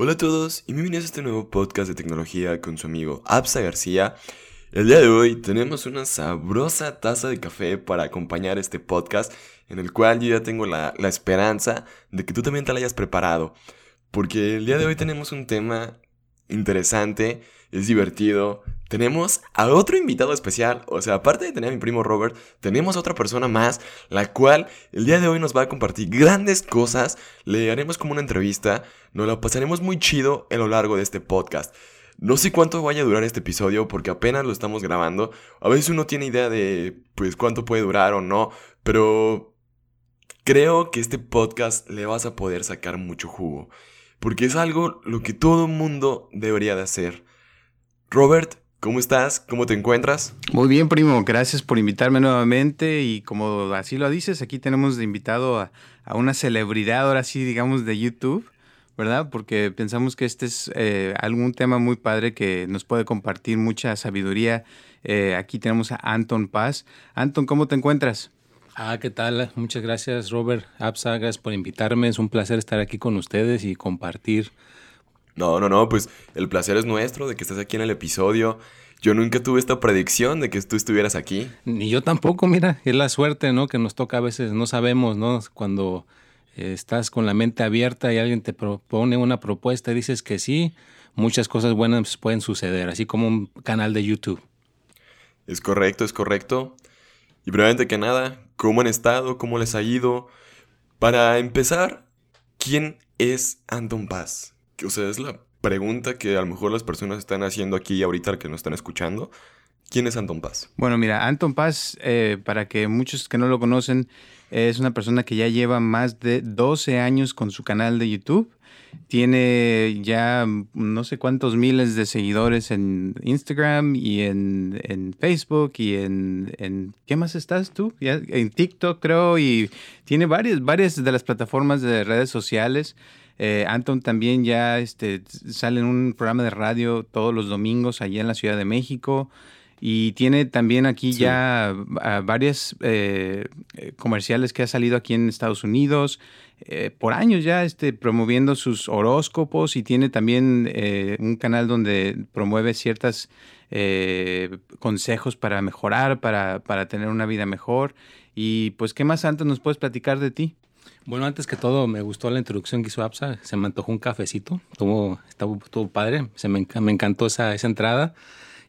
Hola a todos y bienvenidos a este nuevo podcast de tecnología con su amigo Absa García. El día de hoy tenemos una sabrosa taza de café para acompañar este podcast en el cual yo ya tengo la, la esperanza de que tú también te la hayas preparado. Porque el día de hoy tenemos un tema interesante, es divertido, tenemos a otro invitado especial, o sea, aparte de tener a mi primo Robert, tenemos a otra persona más, la cual el día de hoy nos va a compartir grandes cosas, le haremos como una entrevista, nos la pasaremos muy chido a lo largo de este podcast. No sé cuánto vaya a durar este episodio porque apenas lo estamos grabando. A veces uno tiene idea de pues cuánto puede durar o no, pero creo que este podcast le vas a poder sacar mucho jugo, porque es algo lo que todo mundo debería de hacer. Robert, ¿Cómo estás? ¿Cómo te encuentras? Muy bien, primo. Gracias por invitarme nuevamente. Y como así lo dices, aquí tenemos de invitado a, una celebridad, ahora sí, digamos, de YouTube, ¿verdad? Porque pensamos que este es eh, algún tema muy padre que nos puede compartir mucha sabiduría. Eh, aquí tenemos a Anton Paz. Anton, ¿cómo te encuentras? Ah, ¿qué tal? Muchas gracias, Robert Absa. Gracias por invitarme. Es un placer estar aquí con ustedes y compartir no, no, no, pues el placer es nuestro de que estés aquí en el episodio. Yo nunca tuve esta predicción de que tú estuvieras aquí. Ni yo tampoco, mira, es la suerte, ¿no? Que nos toca a veces, no sabemos, ¿no? Cuando eh, estás con la mente abierta y alguien te propone una propuesta y dices que sí, muchas cosas buenas pueden suceder, así como un canal de YouTube. Es correcto, es correcto. Y brevemente que nada, ¿cómo han estado? ¿Cómo les ha ido? Para empezar, ¿quién es Anton Paz? O sea, es la pregunta que a lo mejor las personas están haciendo aquí ahorita que nos están escuchando. ¿Quién es Anton Paz? Bueno, mira, Anton Paz, eh, para que muchos que no lo conocen, es una persona que ya lleva más de 12 años con su canal de YouTube. Tiene ya no sé cuántos miles de seguidores en Instagram y en, Facebook y en, ¿Qué más estás tú? Ya, en TikTok creo y tiene varias, varias de las plataformas de redes sociales. Eh, Anton también ya este, sale en un programa de radio todos los domingos allá en la Ciudad de México. Y tiene también aquí ya ah, varias eh, comerciales que ha salido aquí en Estados Unidos. Eh, por años ya este, promoviendo sus horóscopos y tiene también un canal donde promueve ciertos consejos para mejorar, para, para tener una vida mejor. Y pues, ¿qué más, Anton, nos puedes platicar de ti? Bueno, antes que todo, me gustó la introducción que hizo APSA. Se me antojó un cafecito. Estuvo, estuvo, padre. Se me, me encantó esa, esa, entrada.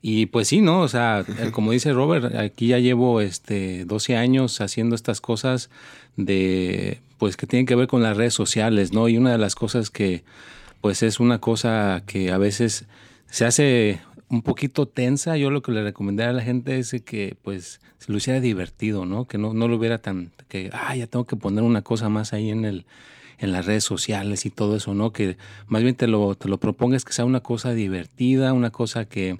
Y pues sí, ¿no? O sea, eh, como dice Robert, aquí ya llevo este 12 años haciendo estas cosas de, pues que tienen que ver con las redes sociales, ¿no? Y una de las cosas que, pues es una cosa que a veces se hace un poquito tensa, yo lo que le recomendaría a la gente es que pues se lo hiciera divertido, ¿no? Que no, no lo hubiera tan, que, ah, ya tengo que poner una cosa más ahí en el en las redes sociales y todo eso, ¿no? Que más bien te lo, te lo propongas que sea una cosa divertida, una cosa que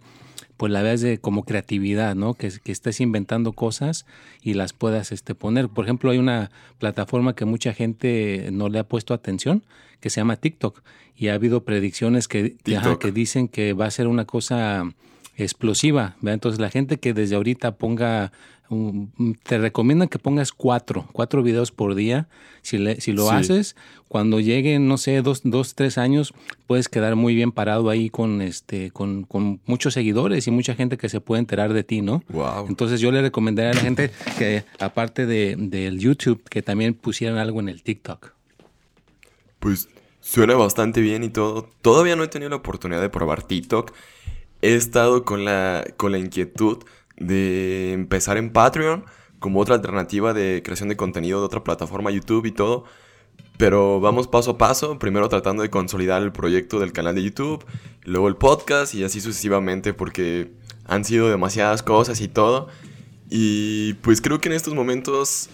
pues la veas de como creatividad, ¿no? Que, que estés inventando cosas y las puedas este, poner. Por ejemplo, hay una plataforma que mucha gente no le ha puesto atención, que se llama TikTok y ha habido predicciones que, que dicen que va a ser una cosa explosiva. Entonces la gente que desde ahorita ponga, te recomiendan que pongas cuatro, cuatro videos por día. Si, si lo haces, cuando lleguen, no sé, dos, dos, tres años, puedes quedar muy bien parado ahí con, este, con, con muchos seguidores y mucha gente que se puede enterar de ti, ¿no? Wow. Entonces yo le recomendaría a la gente que aparte de, del YouTube, que también pusieran algo en el TikTok. Pues Suena bastante bien y todo. Todavía no he tenido la oportunidad de probar TikTok. He estado con la, con la inquietud de empezar en Patreon como otra alternativa de creación de contenido de otra plataforma YouTube y todo. Pero vamos paso a paso, primero tratando de consolidar el proyecto del canal de YouTube, luego el podcast y así sucesivamente porque han sido demasiadas cosas y todo. Y pues creo que en estos momentos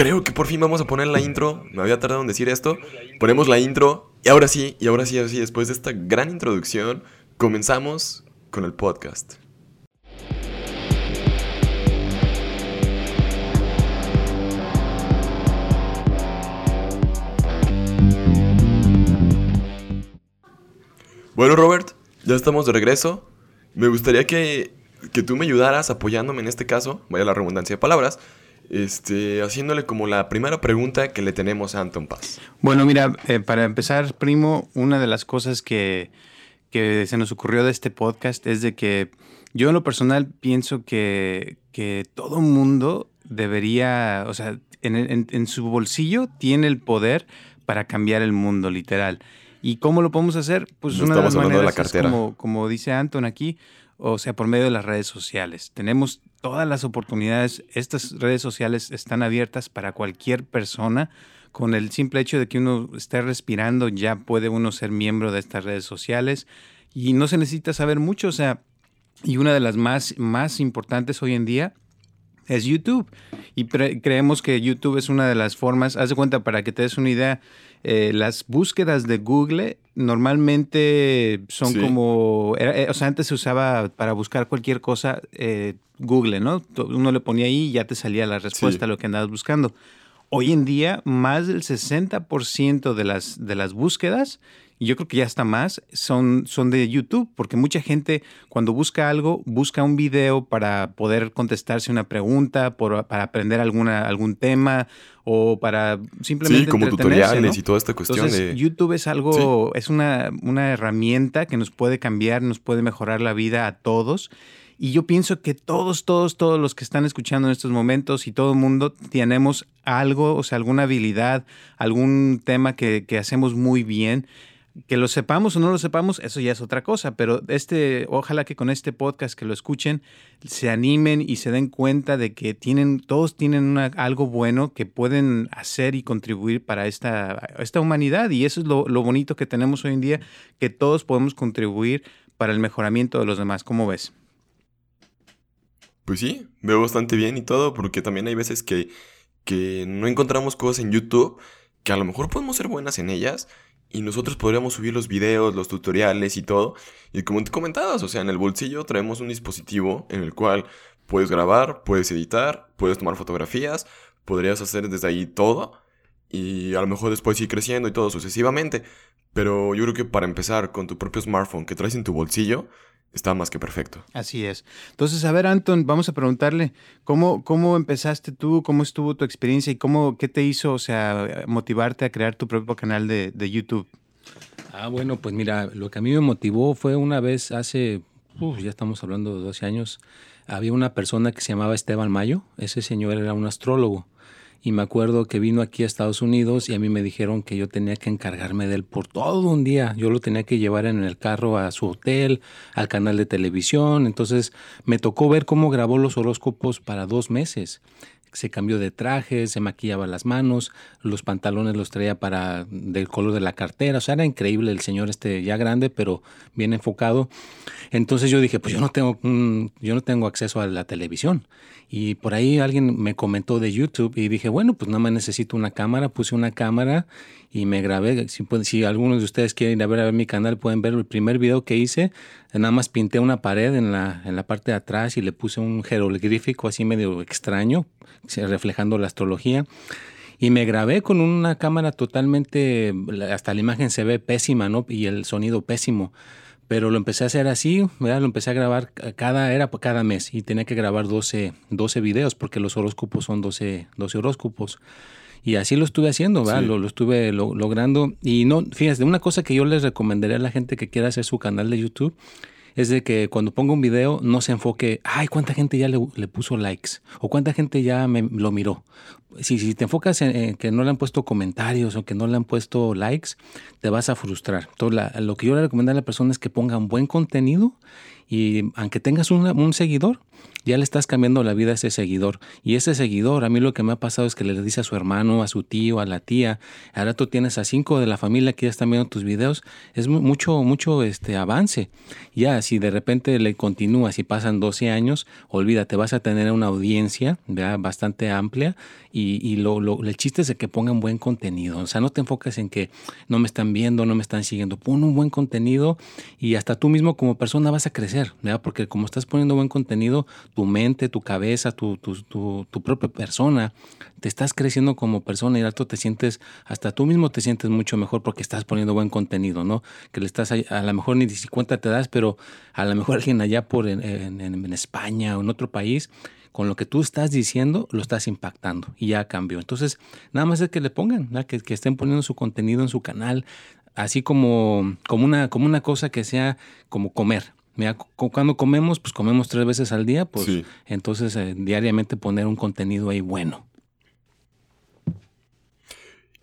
Creo que por fin vamos a poner la intro. Me había tardado en decir esto. Ponemos la intro. Y ahora sí, y ahora sí, después de esta gran introducción, comenzamos con el podcast. Bueno, Robert, ya estamos de regreso. Me gustaría que, que tú me ayudaras apoyándome en este caso, vaya la redundancia de palabras, este, haciéndole como la primera pregunta que le tenemos a Anton Paz. Bueno, mira, eh, para empezar, primo, una de las cosas que, que, se nos ocurrió de este podcast es de que yo en lo personal pienso que, que todo mundo debería, o sea, en, en, su bolsillo tiene el poder para cambiar el mundo, literal. ¿Y cómo lo podemos hacer? Pues una de las maneras es como, como dice Anton aquí, o sea, por medio de las redes sociales. Tenemos todas las oportunidades. Estas redes sociales están abiertas para cualquier persona. Con el simple hecho de que uno esté respirando, ya puede uno ser miembro de estas redes sociales y no se necesita saber mucho. O sea, y una de las más, más importantes hoy en día es YouTube. Y creemos que YouTube es una de las formas, haz de cuenta, para que te des una idea, eh, las búsquedas de Google normalmente son como, eh, o sea, antes se usaba para buscar cualquier cosa eh, Google, ¿no? Uno le ponía ahí y ya te salía la respuesta a lo que andabas buscando. Hoy en día, más del 60% de las, de las búsquedas y yo creo que ya está más, son, son de YouTube, porque mucha gente cuando busca algo, busca un video para poder contestarse una pregunta, para aprender alguna, algún tema o para simplemente... Sí, como tutoriales y toda esta cuestión Entonces, YouTube es algo, es una, una herramienta que nos puede cambiar, nos puede mejorar la vida a todos. Y yo pienso que todos, todos, todos los que están escuchando en estos momentos y todo el mundo tenemos algo, o sea, alguna habilidad, algún tema que, que hacemos muy bien que lo sepamos o no lo sepamos, eso ya es otra cosa, pero este, ojalá que con este podcast que lo escuchen, se animen y se den cuenta de que tienen, todos tienen algo bueno que pueden hacer y contribuir para esta, esta humanidad. Y eso es lo, lo, bonito que tenemos hoy en día, que todos podemos contribuir para el mejoramiento de los demás. ¿Cómo ves? Pues sí, veo bastante bien y todo, porque también hay veces que, que no encontramos cosas en YouTube que a lo mejor podemos ser buenas en ellas y nosotros podríamos subir los videos, los tutoriales y todo. Y como te comentabas, o sea, en el bolsillo traemos un dispositivo en el cual puedes grabar, puedes editar, puedes tomar fotografías, podrías hacer desde ahí todo. Y a lo mejor después ir creciendo y todo sucesivamente. Pero yo creo que para empezar con tu propio smartphone que traes en tu bolsillo, está más que perfecto. Así es. Entonces, a ver, Anton, vamos a preguntarle, ¿cómo, cómo empezaste tú? ¿Cómo estuvo tu experiencia? ¿Y cómo, qué te hizo, o sea, motivarte a crear tu propio canal de, YouTube? Ah, bueno, pues mira, lo que a mí me motivó fue una vez hace, ya estamos hablando de 12 años, había una persona que se llamaba Esteban Mayo, ese señor era un astrólogo y me acuerdo que vino aquí a Estados Unidos y a mí me dijeron que yo tenía que encargarme de él por todo un día. Yo lo tenía que llevar en el carro a su hotel, al canal de televisión. Entonces me tocó ver cómo grabó los horóscopos para dos meses se cambió de traje, se maquillaba las manos, los pantalones los traía para del color de la cartera, o sea, era increíble el señor este ya grande, pero bien enfocado. Entonces yo dije, pues yo no tengo yo no tengo acceso a la televisión. Y por ahí alguien me comentó de YouTube y dije, bueno, pues nada más necesito una cámara, puse una cámara y me grabé. Si, si algunos de ustedes quieren ir a ver, a ver mi canal, pueden ver el primer video que hice. Nada más pinté una pared en la, en la parte de atrás y le puse un jeroglífico así medio extraño reflejando la astrología. Y me grabé con una cámara totalmente, hasta la imagen se ve pésima, ¿no? Y el sonido pésimo. Pero lo empecé a hacer así, ¿verdad? Lo empecé a grabar cada, era cada mes y tenía que grabar 12, 12 videos porque los horóscopos son 12, 12 horóscopos. Y así lo estuve haciendo, ¿verdad? Lo, lo, estuve logrando. Y no, fíjense, una cosa que yo les recomendaría a la gente que quiera hacer su canal de YouTube es de que cuando pongo un video no se enfoque, ay, cuánta gente ya le, puso likes o cuánta gente ya me lo miró. Si, si te enfocas en, que no le han puesto comentarios o que no le han puesto likes, te vas a frustrar. Entonces, lo que yo le recomiendo a la persona es que pongan buen contenido y aunque tengas un seguidor, ya le estás cambiando la vida a ese seguidor. Y ese seguidor, a mí lo que me ha pasado es que le dice a su hermano, a su tío, a la tía, ahora tú tienes a cinco de la familia que ya están viendo tus videos, es mucho, mucho este avance. Ya, si de repente le continúas y pasan 12 años, olvídate, vas a tener una audiencia bastante amplia y, y lo, lo, el chiste es que pongan buen contenido. O sea, no te enfoques en que no me están viendo, no me están siguiendo. Pon un buen contenido y hasta tú mismo como persona vas a crecer, ¿verdad? porque como estás poniendo buen contenido, mente, tu cabeza, tu, tu, tu, propia persona, te estás creciendo como persona y rato te sientes, hasta tú mismo te sientes mucho mejor porque estás poniendo buen contenido, ¿no? Que le estás, a, lo mejor ni si cuenta te das, pero a lo mejor alguien allá por en, en, en España o en otro país con lo que tú estás diciendo, lo estás impactando y ya cambió. Entonces, nada más es que le pongan, que, que, estén poniendo su contenido en su canal, así como, como, una, como una cosa que sea como comer. Mira, cuando comemos, pues comemos tres veces al día, pues entonces eh, diariamente poner un contenido ahí bueno.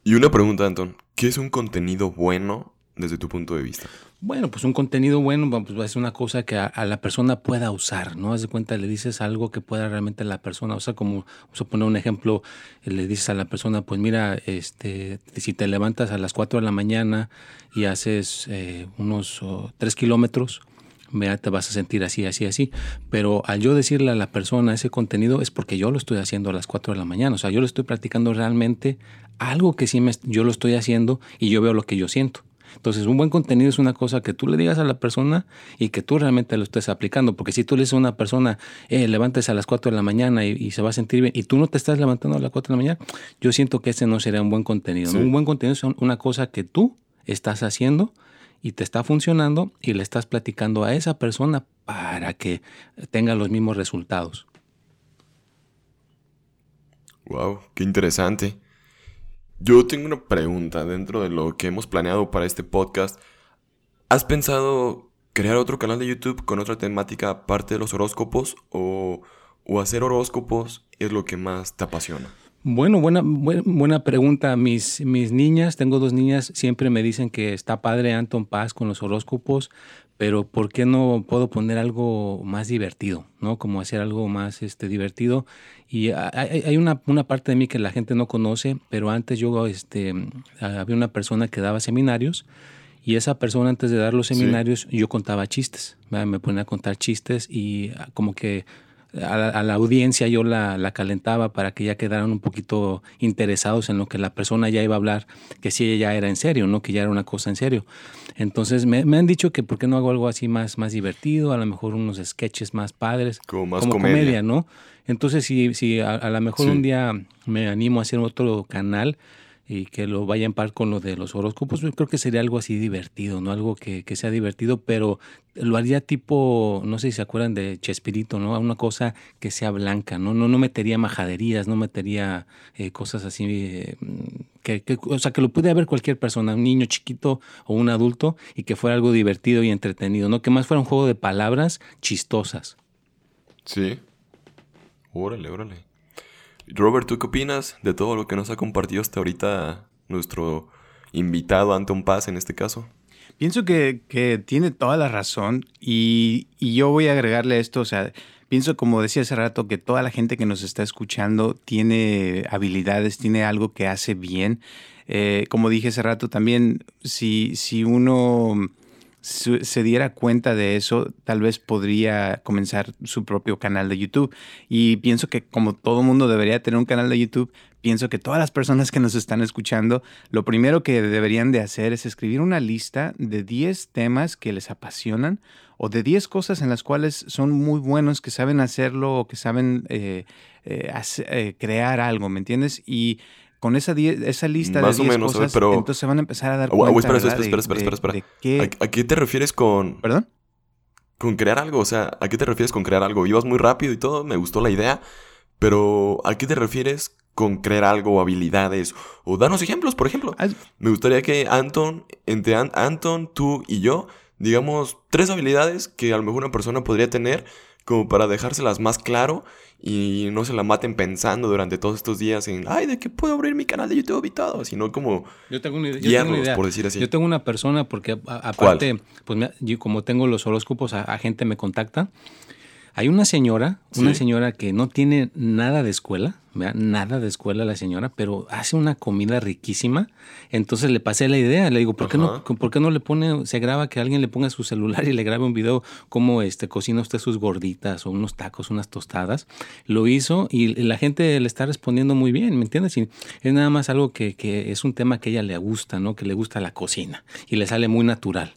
Y una pregunta, Anton, ¿qué es un contenido bueno desde tu punto de vista? Bueno, pues un contenido bueno pues es una cosa que a, la persona pueda usar, ¿no? Haz de cuenta, le dices algo que pueda realmente la persona, o sea, como, vamos a poner un ejemplo, le dices a la persona, pues mira, este, si te levantas a las 4 de la mañana y haces eh, unos tres kilómetros, mira, te vas a sentir así, así, así. Pero al yo decirle a la persona ese contenido es porque yo lo estoy haciendo a las 4 de la mañana. O sea, yo lo estoy practicando realmente algo que sí me, yo lo estoy haciendo y yo veo lo que yo siento. Entonces, un buen contenido es una cosa que tú le digas a la persona y que tú realmente lo estés aplicando. Porque si tú le dices a una persona, eh, levántese a las 4 de la mañana y, se va a sentir bien, y tú no te estás levantando a las 4 de la mañana, yo siento que ese no sería un buen contenido. Un buen contenido es una cosa que tú estás haciendo y te está funcionando y le estás platicando a esa persona para que tenga los mismos resultados. Wow, qué interesante. Yo tengo una pregunta dentro de lo que hemos planeado para este podcast. ¿Has pensado crear otro canal de YouTube con otra temática aparte de los horóscopos o, o hacer horóscopos es lo que más te apasiona? Bueno, buena, buena pregunta. Mis, mis niñas, tengo dos niñas, siempre me dicen que está padre Anton Paz con los horóscopos, pero ¿por qué no puedo poner algo más divertido? ¿no? Como hacer algo más este, divertido. Y hay, hay una, una, parte de mí que la gente no conoce, pero antes yo este, había una persona que daba seminarios y esa persona antes de dar los seminarios yo contaba chistes, me ponía a contar chistes y ah, como que a la, audiencia yo la, calentaba para que ya quedaran un poquito interesados en lo que la persona ya iba a hablar, que si ella ya era en serio, ¿no? Que ya era una cosa en serio. Entonces me, han dicho que por qué no hago algo así más, más divertido, a lo mejor unos sketches más padres. Como más comedia. ¿no? Entonces si, si a, lo mejor un día me animo a hacer otro canal, y que lo vaya en par con lo de los horóscopos, yo creo que sería algo así divertido, ¿no? Algo que, que, sea divertido, pero lo haría tipo, no sé si se acuerdan de Chespirito, ¿no? Una cosa que sea blanca, ¿no? No, no metería majaderías, no metería eh, cosas así, eh, que, o sea, que lo pudiera ver cualquier persona, un niño chiquito o un adulto, y que fuera algo divertido y entretenido, ¿no? Que más fuera un juego de palabras chistosas. Sí. Órale, órale. Robert, ¿tú qué opinas de todo lo que nos ha compartido hasta ahorita nuestro invitado Anton Paz en este caso? Pienso que, tiene toda la razón y, yo voy a agregarle esto, o sea, pienso como decía hace rato que toda la gente que nos está escuchando tiene habilidades, tiene algo que hace bien. Eh, como dije hace rato también, si, si uno se diera cuenta de eso, tal vez podría comenzar su propio canal de YouTube. Y pienso que como todo mundo debería tener un canal de YouTube, pienso que todas las personas que nos están escuchando, lo primero que deberían de hacer es escribir una lista de 10 temas que les apasionan o de 10 cosas en las cuales son muy buenos, que saben hacerlo o que saben eh, eh, eh, crear algo, ¿me entiendes? Y con esa, esa lista de 10 cosas, pero... entonces se van a empezar a dar cuenta, espera, espera, espera, espera, espera, ¿A, qué te refieres con...? ¿Perdón? Con crear algo, o sea, ¿a qué te refieres con crear algo? Ibas muy rápido y todo, me gustó la idea, pero ¿a qué te refieres con crear algo habilidades? O danos ejemplos, por ejemplo. Me gustaría que Anton, entre Anton, tú y yo, digamos tres habilidades que a lo mejor una persona podría tener como para dejárselas más claro y no se la maten pensando durante todos estos días en, ay, ¿de qué puedo abrir mi canal de YouTube y todo? Sino como yo tengo una, idea. por decir así. Yo tengo una persona, porque aparte, pues yo, como tengo los horóscopos, a, gente me contacta. Hay una señora, una señora que no tiene nada de escuela, nada de escuela la señora, pero hace una comida riquísima. Entonces le pasé la idea, le digo, ¿por qué, no, ¿por qué no le pone, se graba que alguien le ponga su celular y le grabe un video cómo este, cocina usted sus gorditas o unos tacos, unas tostadas? Lo hizo y la gente le está respondiendo muy bien, ¿me entiendes? Y es nada más algo que, que es un tema que a ella le gusta, ¿no? Que le gusta la cocina y le sale muy natural.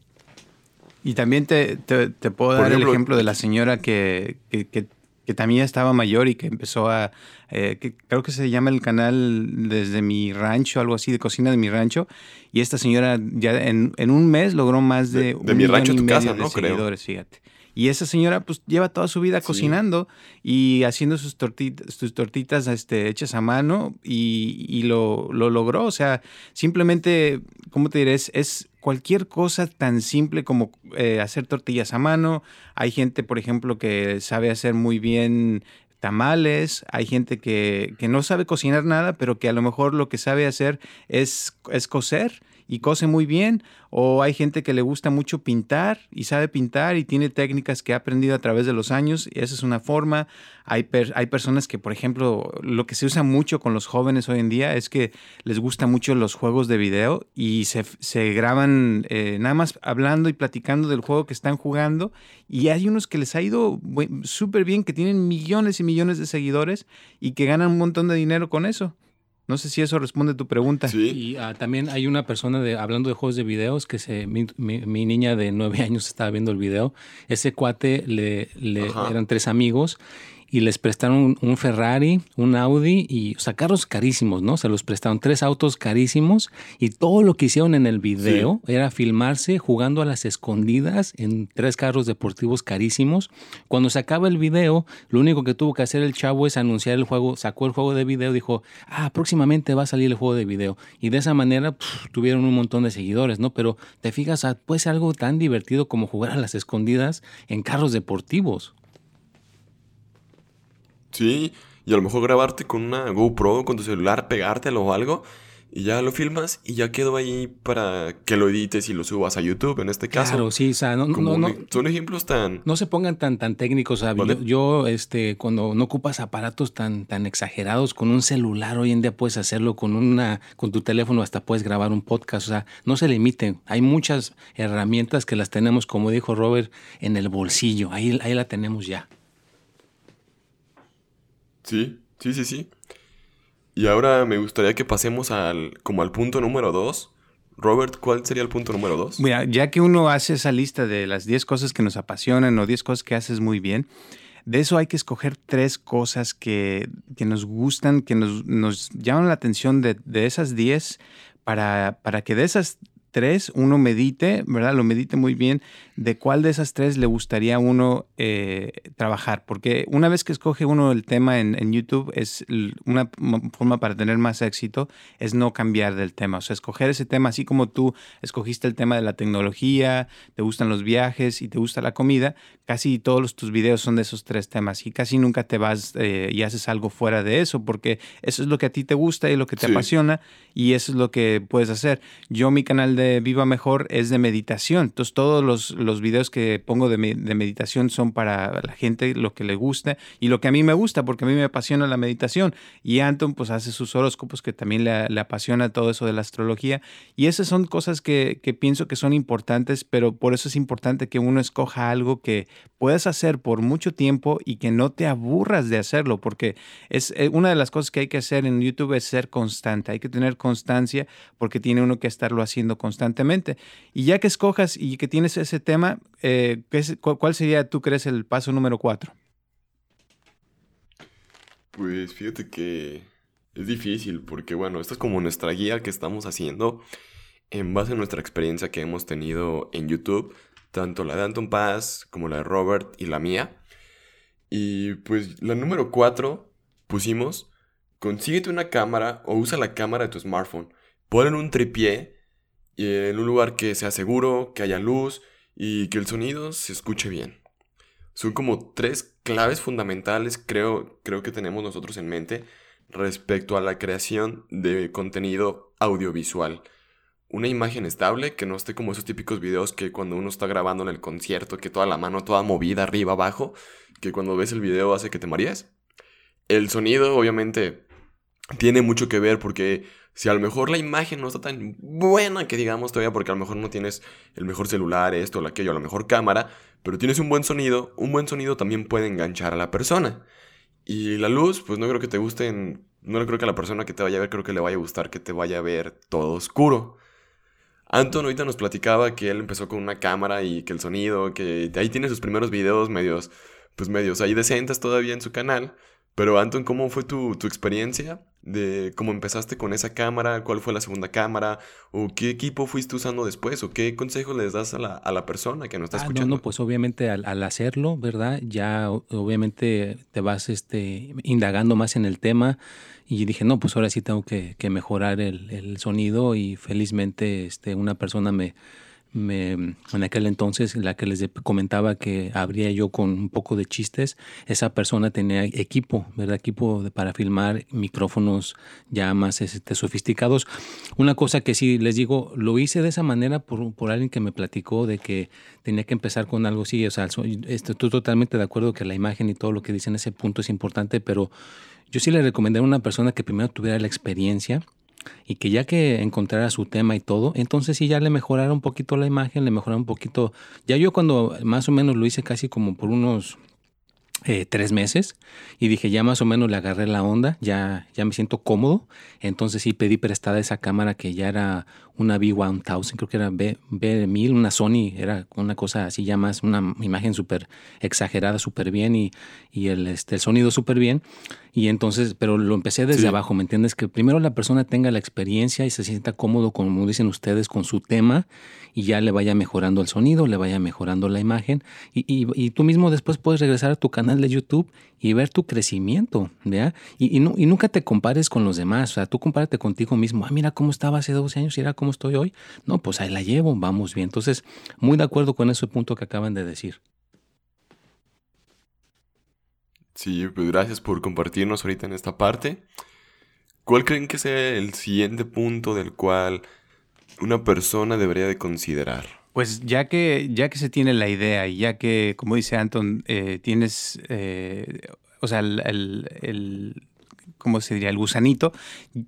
Y también te, te, puedo dar el ejemplo de la señora que, que, que que también estaba mayor y que empezó a, eh, creo que se llama el canal desde mi rancho, algo así, de cocina de mi rancho. Y esta señora ya en, un mes logró más de, de, mi rancho tu casa, ¿no? seguidores, fíjate. Y esa señora pues lleva toda su vida cocinando y haciendo sus tortitas, sus tortitas este, hechas a mano y, lo, logró. O sea, simplemente, ¿cómo te diré? Es, cualquier cosa tan simple como eh, hacer tortillas a mano. Hay gente, por ejemplo, que sabe hacer muy bien tamales, hay gente que, que, no sabe cocinar nada, pero que a lo mejor lo que sabe hacer es, es coser y cose muy bien, o hay gente que le gusta mucho pintar y sabe pintar y tiene técnicas que ha aprendido a través de los años, y esa es una forma. Hay, hay personas que, por ejemplo, lo que se usa mucho con los jóvenes hoy en día es que les gustan mucho los juegos de video y se, se graban eh, nada más hablando y platicando del juego que están jugando, y hay unos que les ha ido súper bien, que tienen millones y millones de seguidores y que ganan un montón de dinero con eso. No sé si eso responde a tu pregunta. Sí. Y ah, también hay una persona de, hablando de juegos de videos que se, mi, niña de nueve años estaba viendo el video. Ese cuate le, le eran tres amigos y les prestaron un, Ferrari, un Audi y, o sea, carros carísimos, ¿no? Se los prestaron tres autos carísimos y todo lo que hicieron en el video era filmarse jugando a las escondidas en tres carros deportivos carísimos. Cuando se acaba el video, lo único que tuvo que hacer el chavo es anunciar el juego, sacó el juego de video, dijo, ah, próximamente va a salir el juego de video. Y de esa manera tuvieron un montón de seguidores, ¿no? Pero te fijas, ah, puede ser algo tan divertido como jugar a las escondidas en carros deportivos. Sí, y a lo mejor grabarte con una GoPro, con tu celular, pegártelo o algo, y ya lo filmas y ya quedó ahí para que lo edites y lo subas a YouTube en este caso. Claro, sí, o sea, no, no, son ejemplos tan... No se pongan tan, tan técnicos, o yo, este, cuando no ocupas aparatos tan, tan exagerados, con un celular hoy en día puedes hacerlo, con, una, con tu teléfono hasta puedes grabar un podcast, o sea, no se limiten, hay muchas herramientas que las tenemos, como dijo Robert, en el bolsillo, ahí, ahí la tenemos ya. Sí, sí, sí, sí. Y ahora me gustaría que pasemos al, como al punto número dos. Robert, ¿cuál sería el punto número dos? Mira, ya que uno hace esa lista de las 10 cosas que nos apasionan o 10 cosas que haces muy bien, de eso hay que escoger tres cosas que, que nos gustan, que nos, nos, llaman la atención de, de esas 10 para, para que de esas tres uno medite, ¿verdad? Lo medite muy bien de cuál de esas tres le gustaría a uno eh, trabajar. Porque una vez que escoge uno el tema en, YouTube, es una forma para tener más éxito, es no cambiar del tema. O sea, escoger ese tema, así como tú escogiste el tema de la tecnología, te gustan los viajes y te gusta la comida, casi todos tus videos son de esos tres temas y casi nunca te vas eh, y haces algo fuera de eso, porque eso es lo que a ti te gusta y lo que te apasiona y eso es lo que puedes hacer. Yo mi canal de Viva Mejor es de meditación. Entonces todos los, los videos que pongo de, meditación son para la gente, lo que le gusta y lo que a mí me gusta, porque a mí me apasiona la meditación. Y Anton pues hace sus horóscopos que también le, apasiona todo eso de la astrología. Y esas son cosas que, pienso que son importantes, pero por eso es importante que uno escoja algo que puedas hacer por mucho tiempo y que no te aburras de hacerlo, porque es eh, una de las cosas que hay que hacer en YouTube es ser constante. Hay que tener constancia porque tiene uno que estarlo haciendo constantemente constantemente. Y ya que escojas y que tienes ese tema, eh, ¿cuál sería, tú crees, el paso número cuatro? Pues fíjate que es difícil porque, bueno, esto es como nuestra guía que estamos haciendo en base a nuestra experiencia que hemos tenido en YouTube, tanto la de Anton Paz como la de Robert y la mía. Y pues la número cuatro pusimos, consíguete una cámara o usa la cámara de tu smartphone. Pon un tripié y en un lugar que sea seguro, que haya luz y que el sonido se escuche bien. Son como tres claves fundamentales creo, creo que tenemos nosotros en mente respecto a la creación de contenido audiovisual. Una imagen estable, que no esté como esos típicos videos que cuando uno está grabando en el concierto, que toda la mano toda movida arriba abajo, que cuando ves el video hace que te marees. El sonido obviamente tiene mucho que ver porque si a lo mejor la imagen no está tan buena que digamos todavía, porque a lo mejor no tienes el mejor celular, esto, o aquello, la mejor cámara, pero tienes un buen sonido, un buen sonido también puede enganchar a la persona. Y la luz, pues no creo que te guste, no creo que a la persona que te vaya a ver, creo que le vaya a gustar que te vaya a ver todo oscuro. Anton ahorita nos platicaba que él empezó con una cámara y que el sonido, que ahí tiene sus primeros videos medios, pues medios ahí decentes todavía en su canal, Pero Anton, ¿cómo fue tu, tu experiencia? de cómo empezaste con esa cámara, cuál fue la segunda cámara, o qué equipo fuiste usando después, o qué consejos les das a la, a la persona que nos está Ah, escuchando. No, no, pues obviamente al, al hacerlo, ¿verdad? Ya obviamente te vas este, indagando más en el tema y dije, no, pues ahora sí tengo que, que mejorar el, el sonido y felizmente este, una persona me, me, en aquel entonces, la que les comentaba que abría yo con un poco de chistes, esa persona tenía equipo, ¿verdad? Equipo de- para filmar, micrófonos ya más este, sofisticados. Una cosa que sí les digo, lo hice de esa manera por, por alguien que me platicó de que tenía que empezar con algo así, o sea, este, estoy totalmente de acuerdo que la imagen y todo lo que dice en ese punto es importante, pero yo sí le recomendaría a una persona que primero tuviera la experiencia y que ya que encontrara su tema y todo, entonces sí ya le mejorara un poquito la imagen, le mejorara un poquito. Ya yo cuando más o menos lo hice casi como por unos eh, tres meses y dije ya más o menos le agarré la onda, ya, ya me siento cómodo, entonces sí pedí prestada esa cámara que ya era una B1000, creo que era B, B1000, una Sony, era una cosa así ya más, una imagen súper exagerada, súper bien y, y el, este, el sonido súper bien. Y entonces, pero lo empecé desde Sí. abajo, ¿me entiendes? Que primero la persona tenga la experiencia y se sienta cómodo, como dicen ustedes, con su tema y ya le vaya mejorando el sonido, le vaya mejorando la imagen y, y- y tú mismo después puedes regresar a tu canal de YouTube y ver tu crecimiento, ¿ya? Y, y, y nunca te compares con los demás, o sea, tú compárate contigo mismo, ah, mira cómo estaba hace 12 años y era cómo estoy hoy. No, pues ahí la llevo, vamos bien. Entonces, muy de acuerdo con ese punto que acaban de decir. Sí, pues gracias por compartirnos ahorita en esta parte. ¿Cuál creen que sea el siguiente punto del cual una persona debería de considerar? Pues ya que, ya que se tiene la idea y ya que, como dice Anton, eh, tienes, eh, o sea, el, el- el- ¿cómo se diría? El gusanito,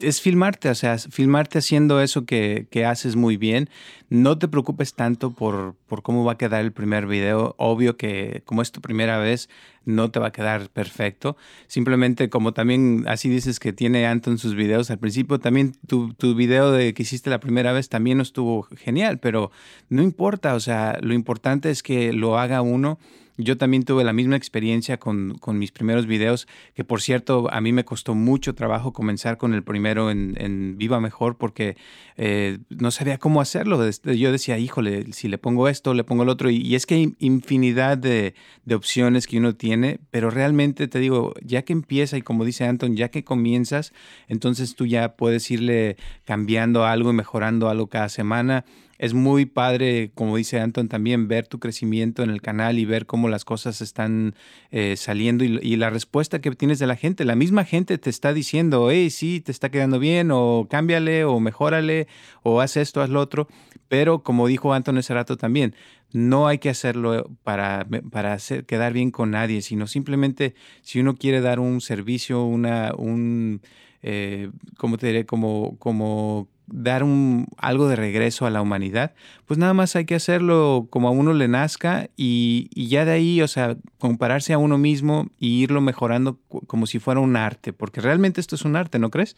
es filmarte, o sea, filmarte haciendo eso que, que haces muy bien. No te preocupes tanto por, por cómo va a quedar el primer video. Obvio que como es tu primera vez, no te va a quedar perfecto. Simplemente como también así dices que tiene Anton sus videos al principio, también tu, tu video de que hiciste la primera vez también estuvo genial, pero no importa, o sea, lo importante es que lo haga uno. Yo también tuve la misma experiencia con, con mis primeros videos, que por cierto a mí me costó mucho trabajo comenzar con el primero en, en Viva Mejor porque eh, no sabía cómo hacerlo. Yo decía, híjole, si le pongo esto, le pongo el otro. Y, y es que hay infinidad de, de opciones que uno tiene, pero realmente te digo, ya que empieza y como dice Anton, ya que comienzas, entonces tú ya puedes irle cambiando algo y mejorando algo cada semana. Es muy padre, como dice Anton, también ver tu crecimiento en el canal y ver cómo las cosas están eh, saliendo y, la respuesta que tienes de la gente. La misma gente te está diciendo, hey, sí, te está quedando bien, o cámbiale, o mejórale, o haz esto, haz lo otro. Pero como dijo Anton ese rato también, no hay que hacerlo para, para quedar bien con nadie, sino simplemente si uno quiere dar un servicio, una, un, eh, ¿cómo te diré? Como, como dar un, algo de regreso a la humanidad, pues nada más hay que hacerlo como a uno le nazca y, ya de ahí, o sea, compararse a uno mismo y irlo mejorando como si fuera un arte, porque realmente esto es un arte, ¿no crees?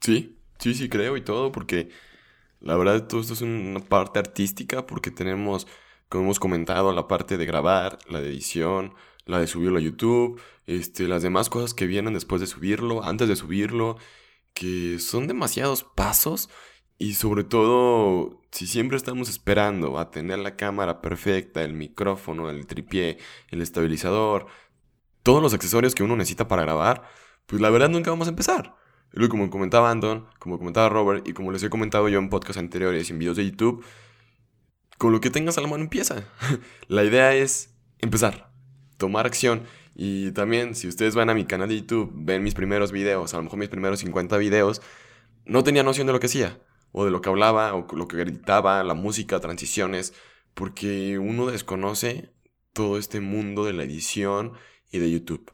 Sí, sí, sí creo y todo, porque la verdad todo esto es una parte artística, porque tenemos, como hemos comentado, la parte de grabar, la de edición, la de subirlo a YouTube, este, las demás cosas que vienen después de subirlo, antes de subirlo, que son demasiados pasos y sobre todo si siempre estamos esperando a tener la cámara perfecta, el micrófono, el tripié, el estabilizador, todos los accesorios que uno necesita para grabar, pues la verdad nunca vamos a empezar. Como comentaba Anton, como comentaba Robert y como les he comentado yo en podcasts anteriores y en videos de YouTube, con lo que tengas a la mano empieza. la idea es empezar, tomar acción. Y también, si ustedes van a mi canal de YouTube, ven mis primeros videos, a lo mejor mis primeros 50 videos, no tenía noción de lo que hacía, o de lo que hablaba, o lo que gritaba, la música, transiciones, porque uno desconoce todo este mundo de la edición y de YouTube.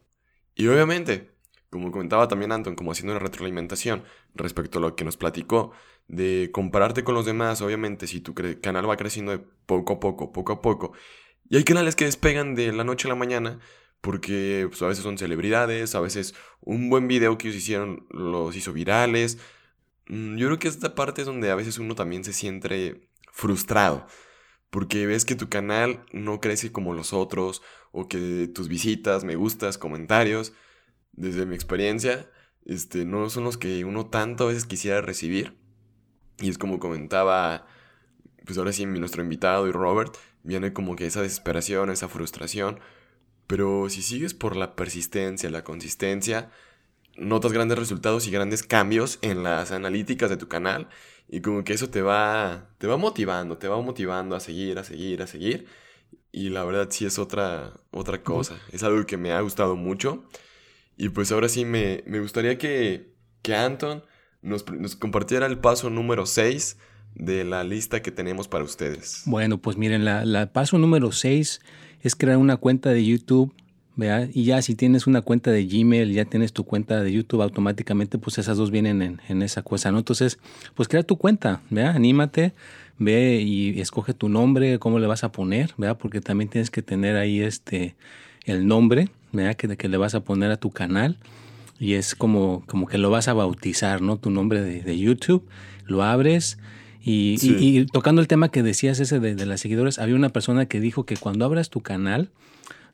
Y obviamente, como comentaba también Anton, como haciendo una retroalimentación respecto a lo que nos platicó, de compararte con los demás, obviamente, si tu canal va creciendo poco a poco, poco a poco, y hay canales que despegan de la noche a la mañana, porque pues, a veces son celebridades, a veces un buen video que ellos hicieron los hizo virales. Mm, Yo creo que esta parte es donde a veces uno también se siente frustrado, porque ves que tu canal no crece como los otros, o que tus visitas, me gustas, comentarios, desde mi experiencia, este, no son los que uno tanto a veces quisiera recibir. Y es como comentaba, pues ahora sí, nuestro invitado y Robert, viene como que esa desesperación, esa frustración. Pero si sigues por la persistencia, la consistencia, notas grandes resultados y grandes cambios en las analíticas de tu canal. Y como que eso te va, te va motivando, te va motivando a seguir, a seguir, a seguir. Y la verdad sí es otra, otra cosa. Es algo que me ha gustado mucho. Y pues ahora sí me, gustaría que, que Anton nos, compartiera el paso número 6 de la lista que tenemos para ustedes. Bueno, pues miren, la, la paso número 6 es crear una cuenta de YouTube ¿vea? Y ya si tienes una cuenta de Gmail, ya tienes tu cuenta de YouTube, automáticamente pues esas dos vienen en, en esa cosa, ¿no? Entonces, pues crea tu cuenta, ¿vea? Anímate, ve y escoge tu nombre, cómo le vas a poner, ¿vea? Porque también tienes que tener ahí este, el nombre, ¿vea? Que, que le vas a poner a tu canal y es como, como que lo vas a bautizar, ¿no? Tu nombre de, de YouTube, lo abres. Y, y, tocando el tema que decías ese de, de las seguidores, había una persona que dijo que cuando abras tu canal,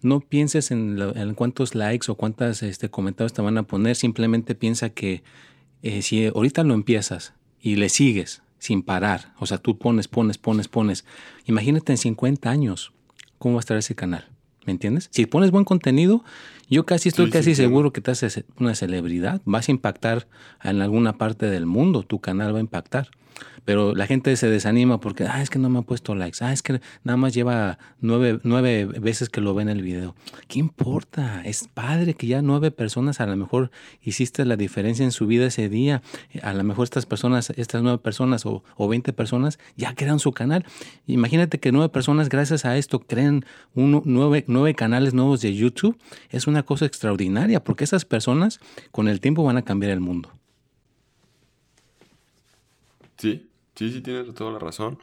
no pienses en, cuántos likes o cuántos este, comentarios te van a poner, simplemente piensa que eh, si ahorita lo empiezas y le sigues sin parar, o sea, tú pones, pones, pones, pones, imagínate en 50 años cómo va a estar ese canal. ¿Me entiendes? Si pones buen contenido, yo casi estoy casi seguro que te haces una celebridad, vas a impactar en alguna parte del mundo, tu canal va a impactar. Pero la gente se desanima porque, ah, es que no me ha puesto likes, ah, es que nada más lleva nueve, nueve veces que lo ve en el video. ¿Qué importa? Es padre que ya nueve personas a lo mejor hiciste la diferencia en su vida ese día. A lo mejor estas personas, estas nueve personas o, o 20 personas ya crean su canal. Imagínate que nueve personas gracias a esto creen uno, nueve, nueve canales nuevos de YouTube. Es una cosa extraordinaria porque esas personas con el tiempo van a cambiar el mundo. Sí, sí, sí, tienes toda la razón.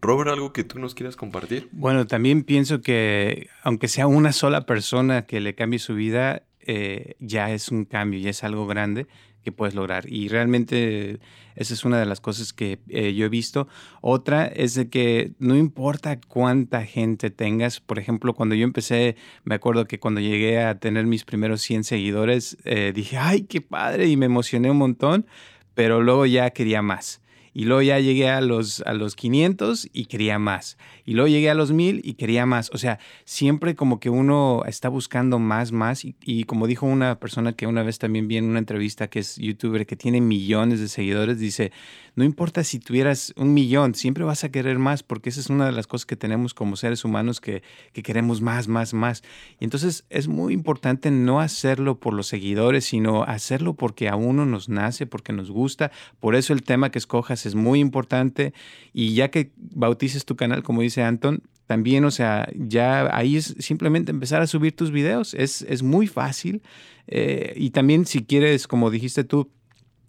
Robert, ¿algo que tú nos quieras compartir? Bueno, también pienso que aunque sea una sola persona que le cambie su vida, eh, ya es un cambio, ya es algo grande que puedes lograr. Y realmente esa es una de las cosas que eh, yo he visto. Otra es de que no importa cuánta gente tengas, por ejemplo, cuando yo empecé, me acuerdo que cuando llegué a tener mis primeros 100 seguidores, eh, dije, ay, qué padre, y me emocioné un montón, pero luego ya quería más. Y luego ya llegué a los, a los 500 y quería más. Y luego llegué a los 1000 y quería más. O sea, siempre como que uno está buscando más, más. Y, como dijo una persona que una vez también vi en una entrevista que es youtuber, que tiene millones de seguidores, dice, no importa si tuvieras un millón, siempre vas a querer más, porque esa es una de las cosas que tenemos como seres humanos, que, que queremos más, más, más. Y entonces es muy importante no hacerlo por los seguidores, sino hacerlo porque a uno nos nace, porque nos gusta. Por eso el tema que escojas es muy importante y ya que bautices tu canal, como dice Anton, también, o sea, ya ahí es simplemente empezar a subir tus videos, es, es muy fácil eh, y también si quieres, como dijiste tú,